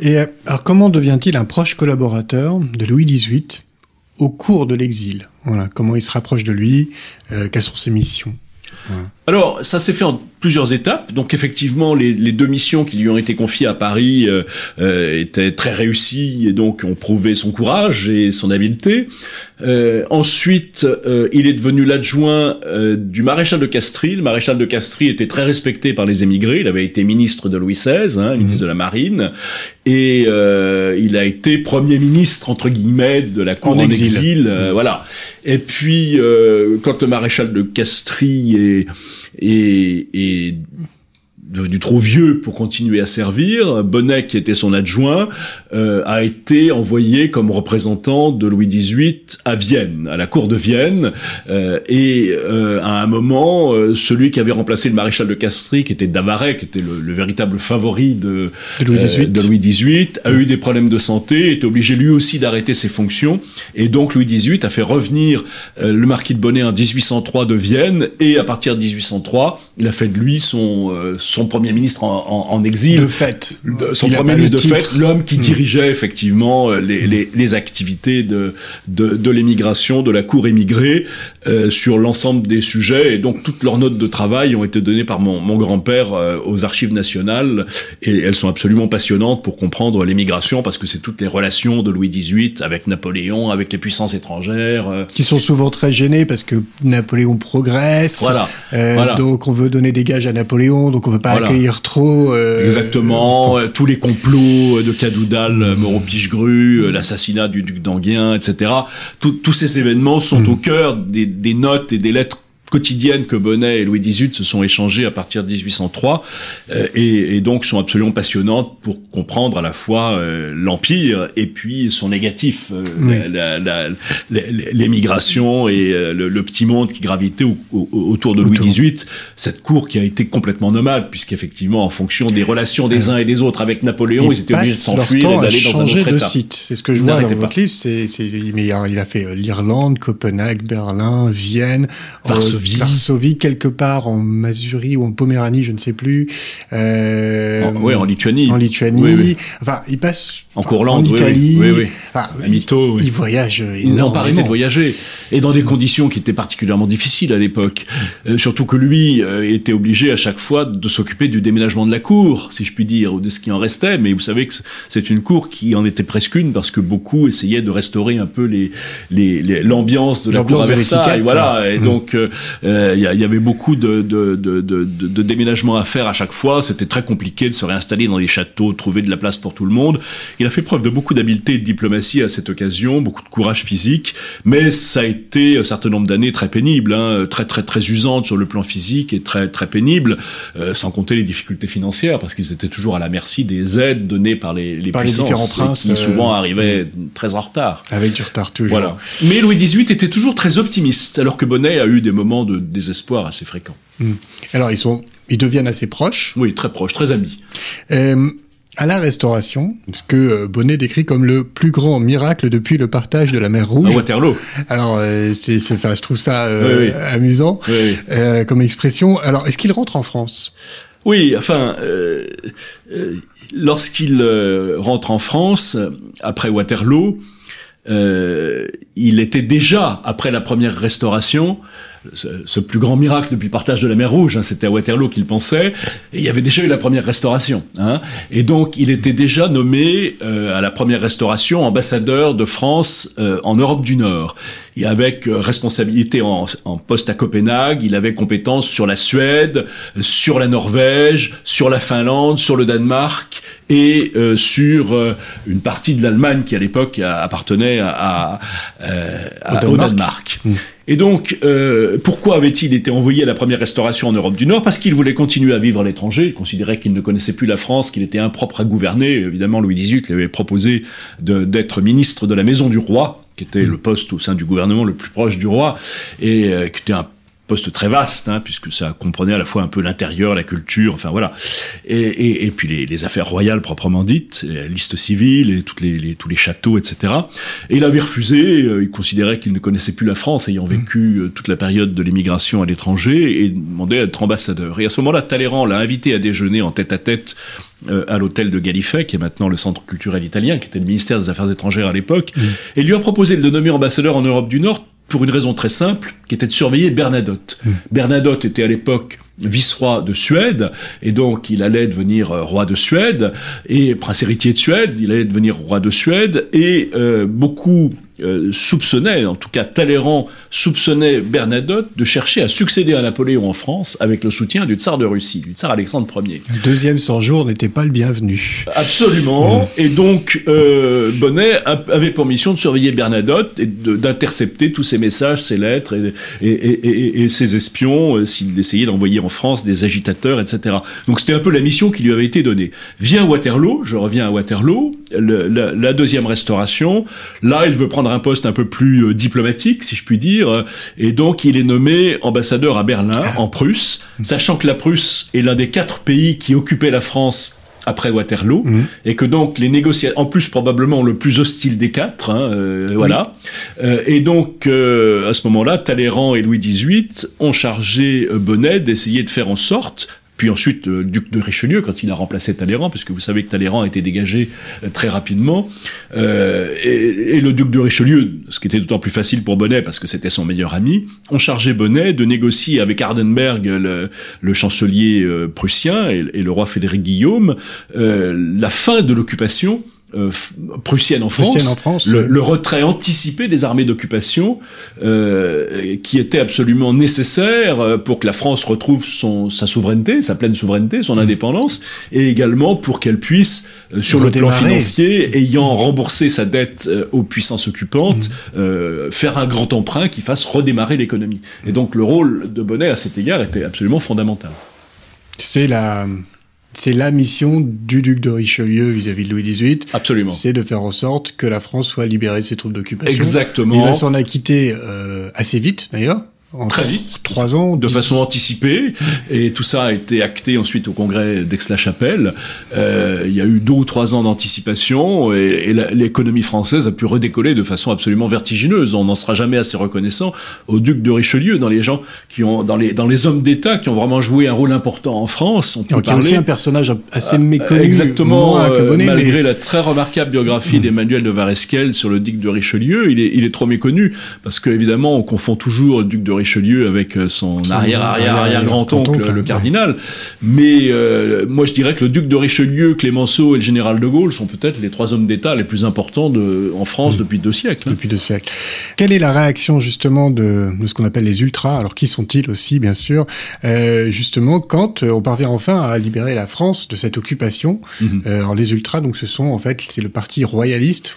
Et alors comment devient-il un proche collaborateur de Louis XVIII au cours de l'exil. Voilà, comment il se rapproche de lui, euh, quelles sont ses missions. Alors, ça s'est fait en plusieurs étapes. Donc, effectivement, les, deux missions qui lui ont été confiées à Paris euh, euh, étaient très réussies et donc ont prouvé son courage et son habileté. Euh, ensuite, il est devenu l'adjoint du maréchal de Castries. Le maréchal de Castries était très respecté par les émigrés. Il avait été ministre de Louis XVI, hein, ministre mhm. de la Marine, et il a été premier ministre entre guillemets de la cour en, exil. Mhm. Voilà. Et puis, quand le maréchal de Castries est e, e devenu trop vieux pour continuer à servir. Bonnet, qui était son adjoint, euh, a été envoyé comme représentant de Louis XVIII à Vienne, à la cour de Vienne. Euh, et euh, à un moment, euh, celui qui avait remplacé le maréchal de Castries, qui était Davaret, qui était le, le véritable favori de, de, Louis XVIII. de, Louis XVIII. a eu des problèmes de santé, était obligé lui aussi d'arrêter ses fonctions. Et donc Louis XVIII a fait revenir le marquis de Bonnet en 1803 de Vienne. Et à partir de 1803, il a fait de lui son, son premier ministre en, en, exil. De fait. son premier ministre de fait, l'homme qui hmm. dirigeait effectivement euh, les, les, les activités de, de, de l'émigration, de la cour émigrée euh, sur l'ensemble des sujets. Et donc toutes leurs notes de travail ont été données par mon, mon grand-père euh, aux archives nationales et elles sont absolument passionnantes pour comprendre l'émigration parce que c'est toutes les relations de Louis XVIII avec Napoléon, avec les puissances étrangères. Euh. Qui sont souvent très gênés parce que Napoléon progresse. Voilà. voilà. Donc on veut donner des gages à Napoléon, donc on veut pas accueillir trop. Euh, Exactement. Euh, tous les complots de Cadoudal, euh, Moreau Pichegru, l'assassinat du duc d'Anguien, etc. tous ces événements sont mm. au cœur des, des notes et des lettres quotidiennes que Bonnet et Louis XVIII se sont échangées à partir de 1803 euh, et, et, donc sont absolument passionnantes pour comprendre à la fois euh, l'empire et puis son négatif, euh, l'émigration et le, le, petit monde qui gravitait autour de Louis XVIII, cette cour qui a été complètement nomade puisqu'effectivement en fonction des relations des uns et des autres avec Napoléon, ils étaient obligés de s'enfuir et d'aller dans un autre de site. C'est ce que je vois dans votre livre. C'est, il a fait l'Irlande, Copenhague, Berlin, Vienne, Varsovie Varsovie. Varsovie, quelque part en Masurie ou en Poméranie, je ne sais plus. Euh, oui, en Lituanie. En Lituanie. Enfin, il passe en Courlande, en Italie. Oui, oui. Enfin, à Mito, il, voyage énormément. Il n'a pas arrêté de voyager. Et dans des conditions qui étaient particulièrement difficiles à l'époque. Euh, surtout que lui euh, était obligé à chaque fois de s'occuper du déménagement de la cour, si je puis dire, ou de ce qui en restait. Mais vous savez que c'est une cour qui en était presque une parce que beaucoup essayaient de restaurer un peu les l'ambiance les, de la cour à Versailles. Voilà. Et donc, euh, il y, y, avait beaucoup de, de, de, de, de déménagements à faire à chaque fois. C'était très compliqué de se réinstaller dans les châteaux, trouver de la place pour tout le monde. Il a fait preuve de beaucoup d'habileté et de diplomatie à cette occasion, beaucoup de courage physique, mais ça a été un certain nombre d'années très pénibles, hein, très très très usantes sur le plan physique et très très pénibles, euh, sans compter les difficultés financières, parce qu'ils étaient toujours à la merci des aides données par les, les puissances, les différents princes, qui souvent euh, arrivaient très en retard. Avec du retard toujours. Voilà. Mais Louis XVIII était toujours très optimiste, alors que Bonnet a eu des moments de désespoir assez fréquents. Hmm. Alors ils sont, ils deviennent assez proches. Oui, très proches, très amis. Euh, à la Restauration, ce que euh, Bonnet décrit comme le plus grand miracle depuis le partage de la mer Rouge. À Waterloo. Alors, euh, c'est, enfin, je trouve ça euh, amusant euh, comme expression. Alors, est-ce qu'il rentre en France? Oui, enfin, lorsqu'il rentre en France après Waterloo, il était déjà après la première Restauration ce, plus grand miracle depuis le partage de la mer Rouge, hein, c'était à Waterloo qu'il pensait, et il y avait déjà eu la première restauration. Hein, et donc il était déjà nommé euh, à la première restauration ambassadeur de France euh, en Europe du Nord. Et avec euh, responsabilité en, en, poste à Copenhague, il avait compétence sur la Suède, sur la Norvège, sur la Finlande, sur le Danemark et sur une partie de l'Allemagne qui à l'époque appartenait à, à, au Danemark. Mmh. Et donc, euh, pourquoi avait-il été envoyé à la première restauration en Europe du Nord? Parce qu'il voulait continuer à vivre à l'étranger. Il considérait qu'il ne connaissait plus la France, qu'il était impropre à gouverner. Évidemment, Louis XVIII lui avait proposé d'être ministre de la Maison du Roi qui était le poste au sein du gouvernement le plus proche du roi, et euh, qui était un poste très vaste, hein, puisque ça comprenait à la fois un peu l'intérieur, la culture, enfin voilà, et, et, et puis les, les, affaires royales proprement dites, la liste civile et toutes les, les, tous les châteaux, etc. Et il avait refusé, euh, il considérait qu'il ne connaissait plus la France, ayant vécu mm. euh, toute la période de l'émigration à l'étranger, et demandait à être ambassadeur. Et à ce moment-là, Talleyrand l'a invité à déjeuner en tête à tête euh, à l'hôtel de Galifet, qui est maintenant le centre culturel italien, qui était le ministère des Affaires étrangères à l'époque, mm. et lui a proposé de le nommer ambassadeur en Europe du Nord pour une raison très simple, qui était de surveiller Bernadotte. Hmm. Bernadotte était à l'époque vice-roi de Suède, et donc il allait devenir euh, roi de Suède, et prince héritier de Suède, il allait devenir roi de Suède, et euh, beaucoup euh, soupçonnait, en tout cas Talleyrand soupçonnait Bernadotte de chercher à succéder à Napoléon en France avec le soutien du tsar de Russie, du tsar Alexandre Ier. Le deuxième 100 jours n'était pas le bienvenu. Absolument. Mmh. Et donc euh, Bonnet avait pour mission de surveiller Bernadotte et d'intercepter tous ses messages, ses lettres et, et, et, ses espions euh, s'il essayait d'envoyer en France des agitateurs, etc. Donc c'était un peu la mission qui lui avait été donnée. Vient Waterloo, je reviens à Waterloo, la, la deuxième restauration. Là, il veut prendre un poste un peu plus euh, diplomatique, si je puis dire, et donc il est nommé ambassadeur à Berlin, ah. en Prusse, sachant que la Prusse est l'un des quatre pays qui occupaient la France après Waterloo, mhm. et que donc les négociations, en plus probablement le plus hostile des quatre, hein, euh, voilà. Euh, et donc à ce moment-là, Talleyrand et Louis XVIII ont chargé Bonnet d'essayer de faire en sorte puis ensuite le euh, duc de Richelieu quand il a remplacé Talleyrand, puisque vous savez que Talleyrand a été dégagé euh, très rapidement, euh, et, le duc de Richelieu, ce qui était d'autant plus facile pour Bonnet parce que c'était son meilleur ami, ont chargé Bonnet de négocier avec Hardenberg, le, chancelier prussien, et, le roi Frédéric Guillaume, la fin de l'occupation euh, prussienne en France, le, retrait anticipé des armées d'occupation, euh, qui était absolument nécessaire euh, pour que la France retrouve son, sa souveraineté, sa pleine souveraineté, son mmh. indépendance, et également pour qu'elle puisse, sur le plan financier, ayant remboursé sa dette aux puissances occupantes, mmh. faire un grand emprunt qui fasse redémarrer l'économie. Et donc le rôle de Bonnet à cet égard était absolument fondamental. C'est la c'est la mission du duc de Richelieu vis-à-vis de Louis XVIII. Absolument. C'est de faire en sorte que la France soit libérée de ses troupes d'occupation. Exactement. Il va s'en acquitter euh, assez vite, d'ailleurs. Très vite, trois ans, de façon anticipée, et tout ça a été acté ensuite au congrès d'Aix-la-Chapelle. Euh, il y a eu deux ou trois ans d'anticipation, et, l'économie française a pu redécoller de façon absolument vertigineuse. On n'en sera jamais assez reconnaissant au duc de Richelieu, dans les gens qui ont, dans les dans les hommes d'État qui ont vraiment joué un rôle important en France. On peut parler, aussi un personnage assez méconnu, exactement, euh, malgré la très remarquable biographie mmh. d'Emmanuel de Varesquel sur le duc de Richelieu, il est il est trop méconnu parce que évidemment on confond toujours le duc de Richelieu Richelieu avec euh, son, arrière arrière arrière grand oncle le cardinal. Mais euh, moi je dirais que le duc de Richelieu, Clémenceau et le général de Gaulle sont peut-être les trois hommes d'État les plus importants de, en France depuis deux siècles. Hein. Depuis deux siècles. Quelle est la réaction justement de, de ce qu'on appelle les ultras? Alors qui sont-ils aussi bien sûr? Euh, Justement quand on parvient enfin à libérer la France de cette occupation. Mm-hmm. alors les ultras donc ce sont en fait c'est le parti royaliste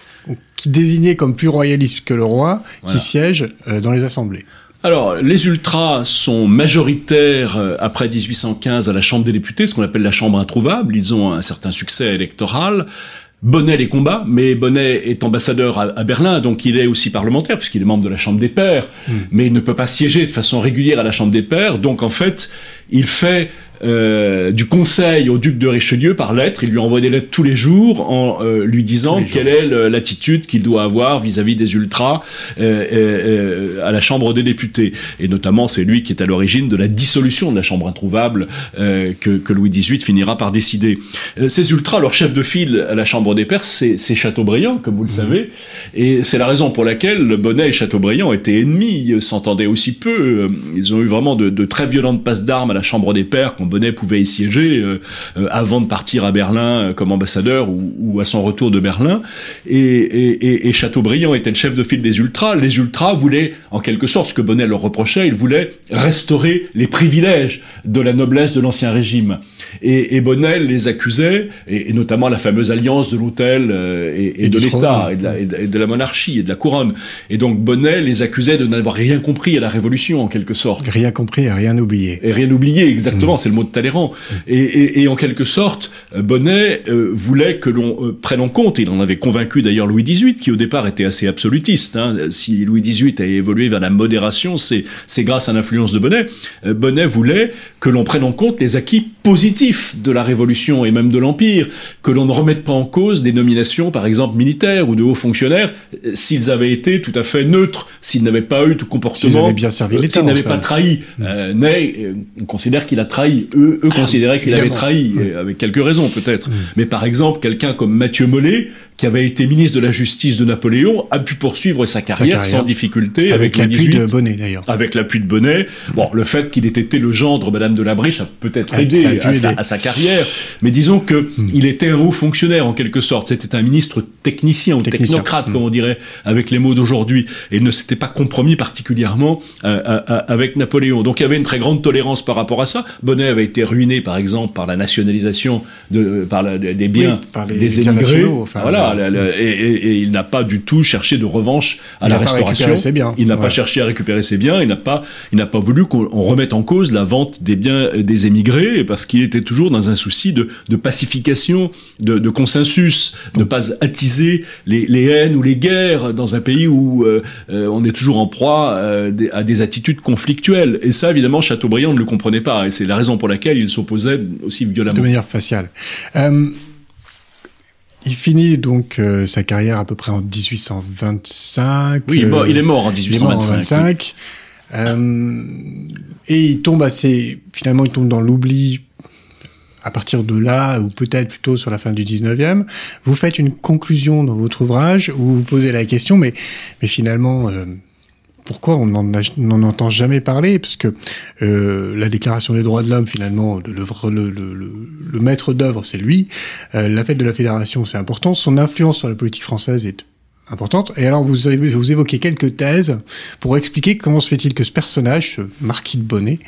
qui désignait comme plus royaliste que le roi, qui siège dans les assemblées. Alors, les ultras sont majoritaires euh, après 1815 à la Chambre des députés, ce qu'on appelle la Chambre introuvable. Ils ont un certain succès électoral. Bonnet les combats, mais Bonnet est ambassadeur à, Berlin, donc il est aussi parlementaire, puisqu'il est membre de la Chambre des Pairs, hmm. mais il ne peut pas siéger de façon régulière à la Chambre des Pairs, donc en fait, il fait euh, du conseil au duc de Richelieu par lettre. Il lui envoie des lettres tous les jours en euh, lui disant quelle est l'attitude qu'il doit avoir vis-à-vis des ultras euh, à la Chambre des députés. Et notamment, c'est lui qui est à l'origine de la dissolution de la Chambre introuvable que, que, Louis XVIII finira par décider. ces ultras, leur chef de file à la Chambre des Pairs, c'est Chateaubriand, comme vous le mmh. savez. Et c'est la raison pour laquelle Bonnet et Chateaubriand étaient ennemis, s'entendaient aussi peu. Ils ont eu vraiment de, de très violentes passes d'armes à la Chambre des Pairs Bonnet pouvait y siéger euh, euh, avant de partir à Berlin euh, comme ambassadeur ou, à son retour de Berlin. Et, Chateaubriand était le chef de file des ultras. Les ultras voulaient, en quelque sorte, ce que Bonnet leur reprochait, ils voulaient restaurer les privilèges de la noblesse de l'ancien régime. Et, Bonnet les accusait, et, notamment la fameuse alliance de l'hôtel et, de l'État, et, de la monarchie et de la couronne. Et donc Bonnet les accusait de n'avoir rien compris à la Révolution, en quelque sorte. Rien compris et rien oublié. Et rien oublié, exactement. Mm. C'est le de Talleyrand. Et, en quelque sorte, euh, Bonnet euh, voulait que l'on euh, prenne en compte, il en avait convaincu d'ailleurs Louis XVIII, qui au départ était assez absolutiste. Hein. Si Louis XVIII a évolué vers la modération, c'est grâce à l'influence de Bonnet. Bonnet voulait que l'on prenne en compte les acquis positifs de la Révolution et même de l'Empire, que l'on ne remette pas en cause des nominations, par exemple militaires ou de hauts fonctionnaires, s'ils avaient été tout à fait neutres, s'ils n'avaient pas eu tout comportement, s'ils avaient bien servi l'État, s'ils n'avaient pas trahi. Mm. on considère qu'il a trahi eux, eux considéraient qu'il avait trahi, avec quelques raisons peut-être. Mais par exemple, quelqu'un comme Mathieu Mollet, qui avait été ministre de la Justice de Napoléon, a pu poursuivre sa carrière, sans difficulté. Avec, l'appui de Bonnet, d'ailleurs. Avec l'appui de Bonnet. Bon, le fait qu'il ait été le gendre Madame de la Briche a peut-être ah, aidé, à sa, carrière, mais disons que hmm. il était un haut fonctionnaire, en quelque sorte. C'était un ministre technicien ou technocrate, hmm. comme on dirait, avec les mots d'aujourd'hui. Et il ne s'était pas compromis particulièrement euh, euh, euh, avec Napoléon. Donc il y avait une très grande tolérance par rapport à ça. Bonnet avait été ruiné, par exemple, par la nationalisation de, par des biens des émigrés. voilà et, il n'a pas du tout cherché de revanche à la restauration. Il n'a pas cherché à récupérer ses biens. Il n'a pas, il n'a pas voulu qu'on remette en cause la vente des biens des émigrés parce qu'il était toujours dans un souci de, pacification, de, consensus, de ne pas attiser les, haines ou les guerres dans un pays où euh, euh, on est toujours en proie euh, à des attitudes conflictuelles. Et ça, évidemment, Chateaubriand ne le comprenait pas. Et c'est la raison pour laquelle il s'opposait aussi violemment. De manière faciale. Il finit donc euh, sa carrière à peu près en 1825. Oui, il est mort, en 1825. Euh, et il tombe assez, finalement, il tombe dans l'oubli à partir de là, ou peut-être plutôt sur la fin du 19e. Vous faites une conclusion dans votre ouvrage où vous posez la question, mais, mais finalement, euh, pourquoi on n'en entend jamais parler? Parce que euh, la Déclaration des droits de l'homme, finalement, le, maître d'œuvre, c'est lui. Euh, la fête de la Fédération, c'est important. Son influence sur la politique française est importante. Et alors, vous, vous évoquez quelques thèses pour expliquer comment se fait-il que ce personnage, ce marquis de Bonnet,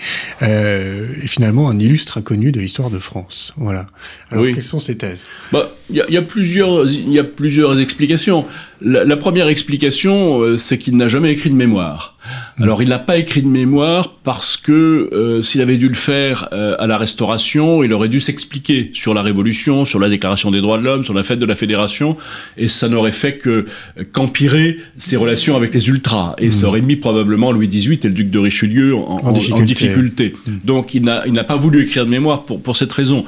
euh, est finalement un illustre inconnu de l'histoire de France. Voilà. Alors, quelles sont ces thèses? Bah, Il y, a, y, a plusieurs, y a plusieurs explications. La, première explication, euh, c'est qu'il n'a jamais écrit de mémoire. Mm. Alors, il n'a pas écrit de mémoire parce que euh, s'il avait dû le faire euh, à la Restauration, il aurait dû s'expliquer sur la Révolution, sur la Déclaration des droits de l'homme, sur la fête de la Fédération, et ça n'aurait fait que qu'empirer ses relations avec les ultras, et ça mm. aurait mis probablement Louis XVIII et le duc de Richelieu en, difficulté. Mm. Donc, il n'a pas voulu écrire de mémoire pour, pour cette raison,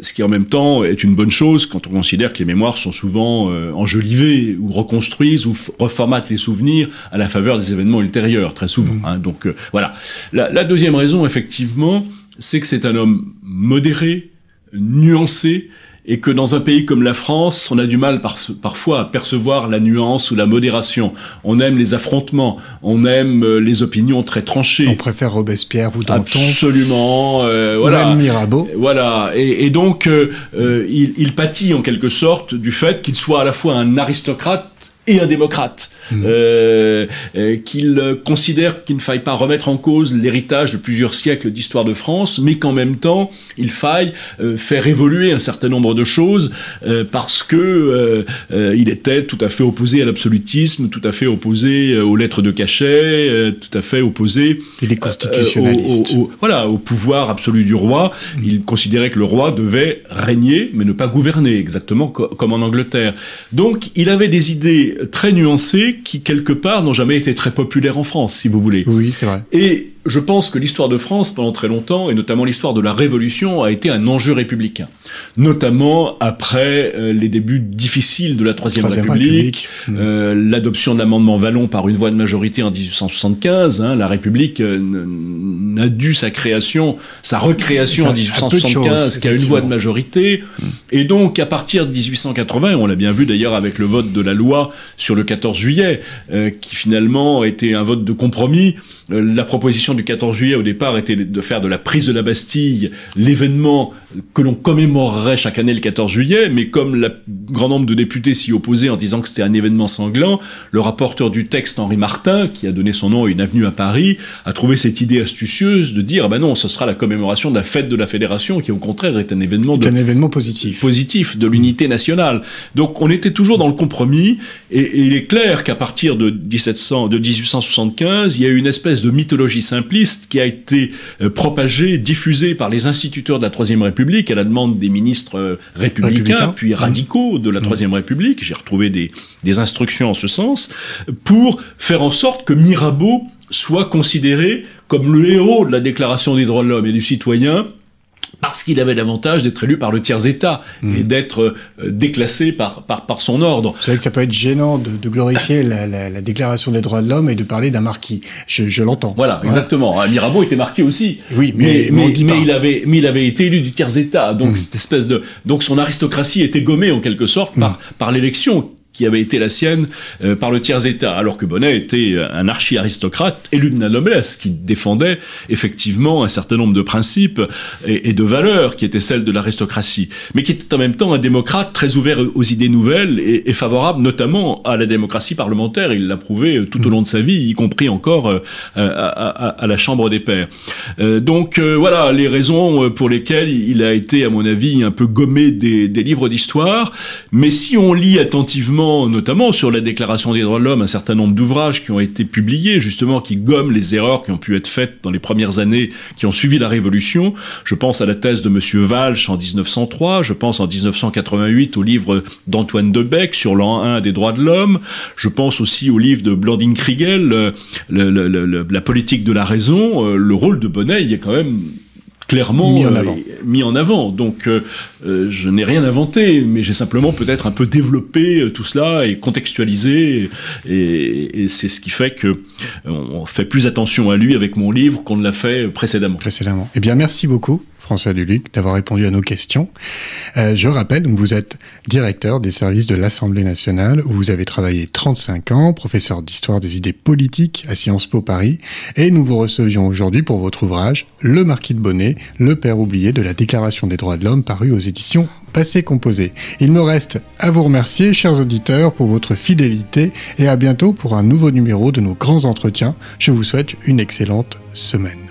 ce qui en même temps est une bonne chose quand on considère que les mémoires sont souvent enjolivées ou reconstruisent ou reformatent les souvenirs à la faveur des événements ultérieurs, très souvent. Mmh. Hein, donc euh, voilà. La, la, deuxième raison, effectivement, c'est que c'est un homme modéré, nuancé, et que dans un pays comme la France, on a du mal par, parfois à percevoir la nuance ou la modération. On aime les affrontements, on aime euh, les opinions très tranchées. On préfère Robespierre ou Danton. Absolument, euh, voilà. Même Mirabeau. Voilà, et, et donc euh, euh, il, il pâtit en quelque sorte du fait qu'il soit à la fois un aristocrate et un démocrate, mmh. euh, euh, qu'il considère qu'il ne faille pas remettre en cause l'héritage de plusieurs siècles d'histoire de France, mais qu'en même temps, il faille euh, faire évoluer un certain nombre de choses euh, parce que il était tout à fait opposé à l'absolutisme, tout à fait opposé aux lettres de cachet, tout à fait opposé. Il est constitutionnaliste. Au, au, voilà, au pouvoir absolu du roi. Mmh. Il considérait que le roi devait régner, mais ne pas gouverner, exactement co comme en Angleterre. Donc, il avait des idées très nuancés qui, quelque part, n'ont jamais été très populaires en France, si vous voulez. Oui, c'est vrai. Et je pense que l'histoire de France, pendant très longtemps, et notamment l'histoire de la Révolution, a été un enjeu républicain. Notamment après euh, les débuts difficiles de la Troisième République, République. Euh, l'adoption de l'amendement Vallon par une voix de majorité en 1875. Hein, la République euh, n'a dû sa création, sa recréation Ça, en 1875 qu'à une voix de majorité. Mmh. Et donc, à partir de 1880, on l'a bien vu d'ailleurs avec le vote de la loi sur le 14 juillet, qui finalement était un vote de compromis, la proposition du 14 juillet au départ était de faire de la prise de la Bastille l'événement que l'on commémorerait chaque année le 14 juillet, mais comme le grand nombre de députés s'y opposaient en disant que c'était un événement sanglant, le rapporteur du texte, Henri Martin, qui a donné son nom à une avenue à Paris, a trouvé cette idée astucieuse de dire, ah ben non, ce sera la commémoration de la fête de la Fédération, qui au contraire est un événement, de, un événement positif. positif de l'unité nationale. Donc on était toujours dans le compromis, et, et il est clair qu'à partir de 1700, de 1875, il y a eu une espèce de mythologie simpliste qui a été euh, propagée, diffusée par les instituteurs de la Troisième République à la demande des ministres euh, républicains, Républicain. puis radicaux de la mmh. Troisième mmh. République. J'ai retrouvé des, des instructions en ce sens pour faire en sorte que Mirabeau soit considéré comme le héros de la Déclaration des droits de l'homme et du citoyen parce qu'il avait l'avantage d'être élu par le tiers-État mmh. et d'être euh, déclassé par, par, par son ordre. Vous savez que ça peut être gênant de, de glorifier la, la, la, Déclaration des droits de l'homme et de parler d'un marquis. Je, je l'entends. Voilà, ouais. exactement. Mirabeau était marquis aussi. Oui, mais, mais, mais, mais il, avait, mais il avait été élu du tiers-État. Donc, mmh. cette espèce de, donc son aristocratie était gommée en quelque sorte par, mmh. par l'élection qui avait été la sienne euh, par le tiers-État, alors que Bonnet était un archi-aristocrate élu de la noblesse, qui défendait effectivement un certain nombre de principes et, de valeurs qui étaient celles de l'aristocratie, mais qui était en même temps un démocrate très ouvert aux idées nouvelles et, favorable notamment à la démocratie parlementaire. Il l'a prouvé tout au long de sa vie, y compris encore euh, à, à, à, la Chambre des Pairs. Euh, donc euh, voilà les raisons pour lesquelles il a été, à mon avis, un peu gommé des, des livres d'histoire, mais si on lit attentivement notamment sur la Déclaration des droits de l'homme, un certain nombre d'ouvrages qui ont été publiés, justement, qui gomment les erreurs qui ont pu être faites dans les premières années qui ont suivi la Révolution. Je pense à la thèse de Monsieur Walsh en 1903, je pense en 1988 au livre d'Antoine Debec sur l'an 1 des droits de l'homme, je pense aussi au livre de Blanding Kriegel, le, la politique de la raison, euh, le rôle de Bonnet, il est quand même clairement mis en avant. Euh, mis en avant. Donc euh, euh, je n'ai rien inventé, mais j'ai simplement peut-être un peu développé tout cela et contextualisé, et, et c'est ce qui fait que on fait plus attention à lui avec mon livre qu'on ne l'a fait précédemment. Précédemment. Eh bien, merci beaucoup. François Duluc, d'avoir répondu à nos questions. Euh, je rappelle, vous êtes directeur des services de l'Assemblée nationale, où vous avez travaillé 35 ans, professeur d'histoire des idées politiques à Sciences Po Paris, et nous vous recevions aujourd'hui pour votre ouvrage Le Marquis de Bonnet, le père oublié de la Déclaration des droits de l'homme, paru aux éditions Passé Composé. Il me reste à vous remercier, chers auditeurs, pour votre fidélité, et à bientôt pour un nouveau numéro de nos grands entretiens. Je vous souhaite une excellente semaine.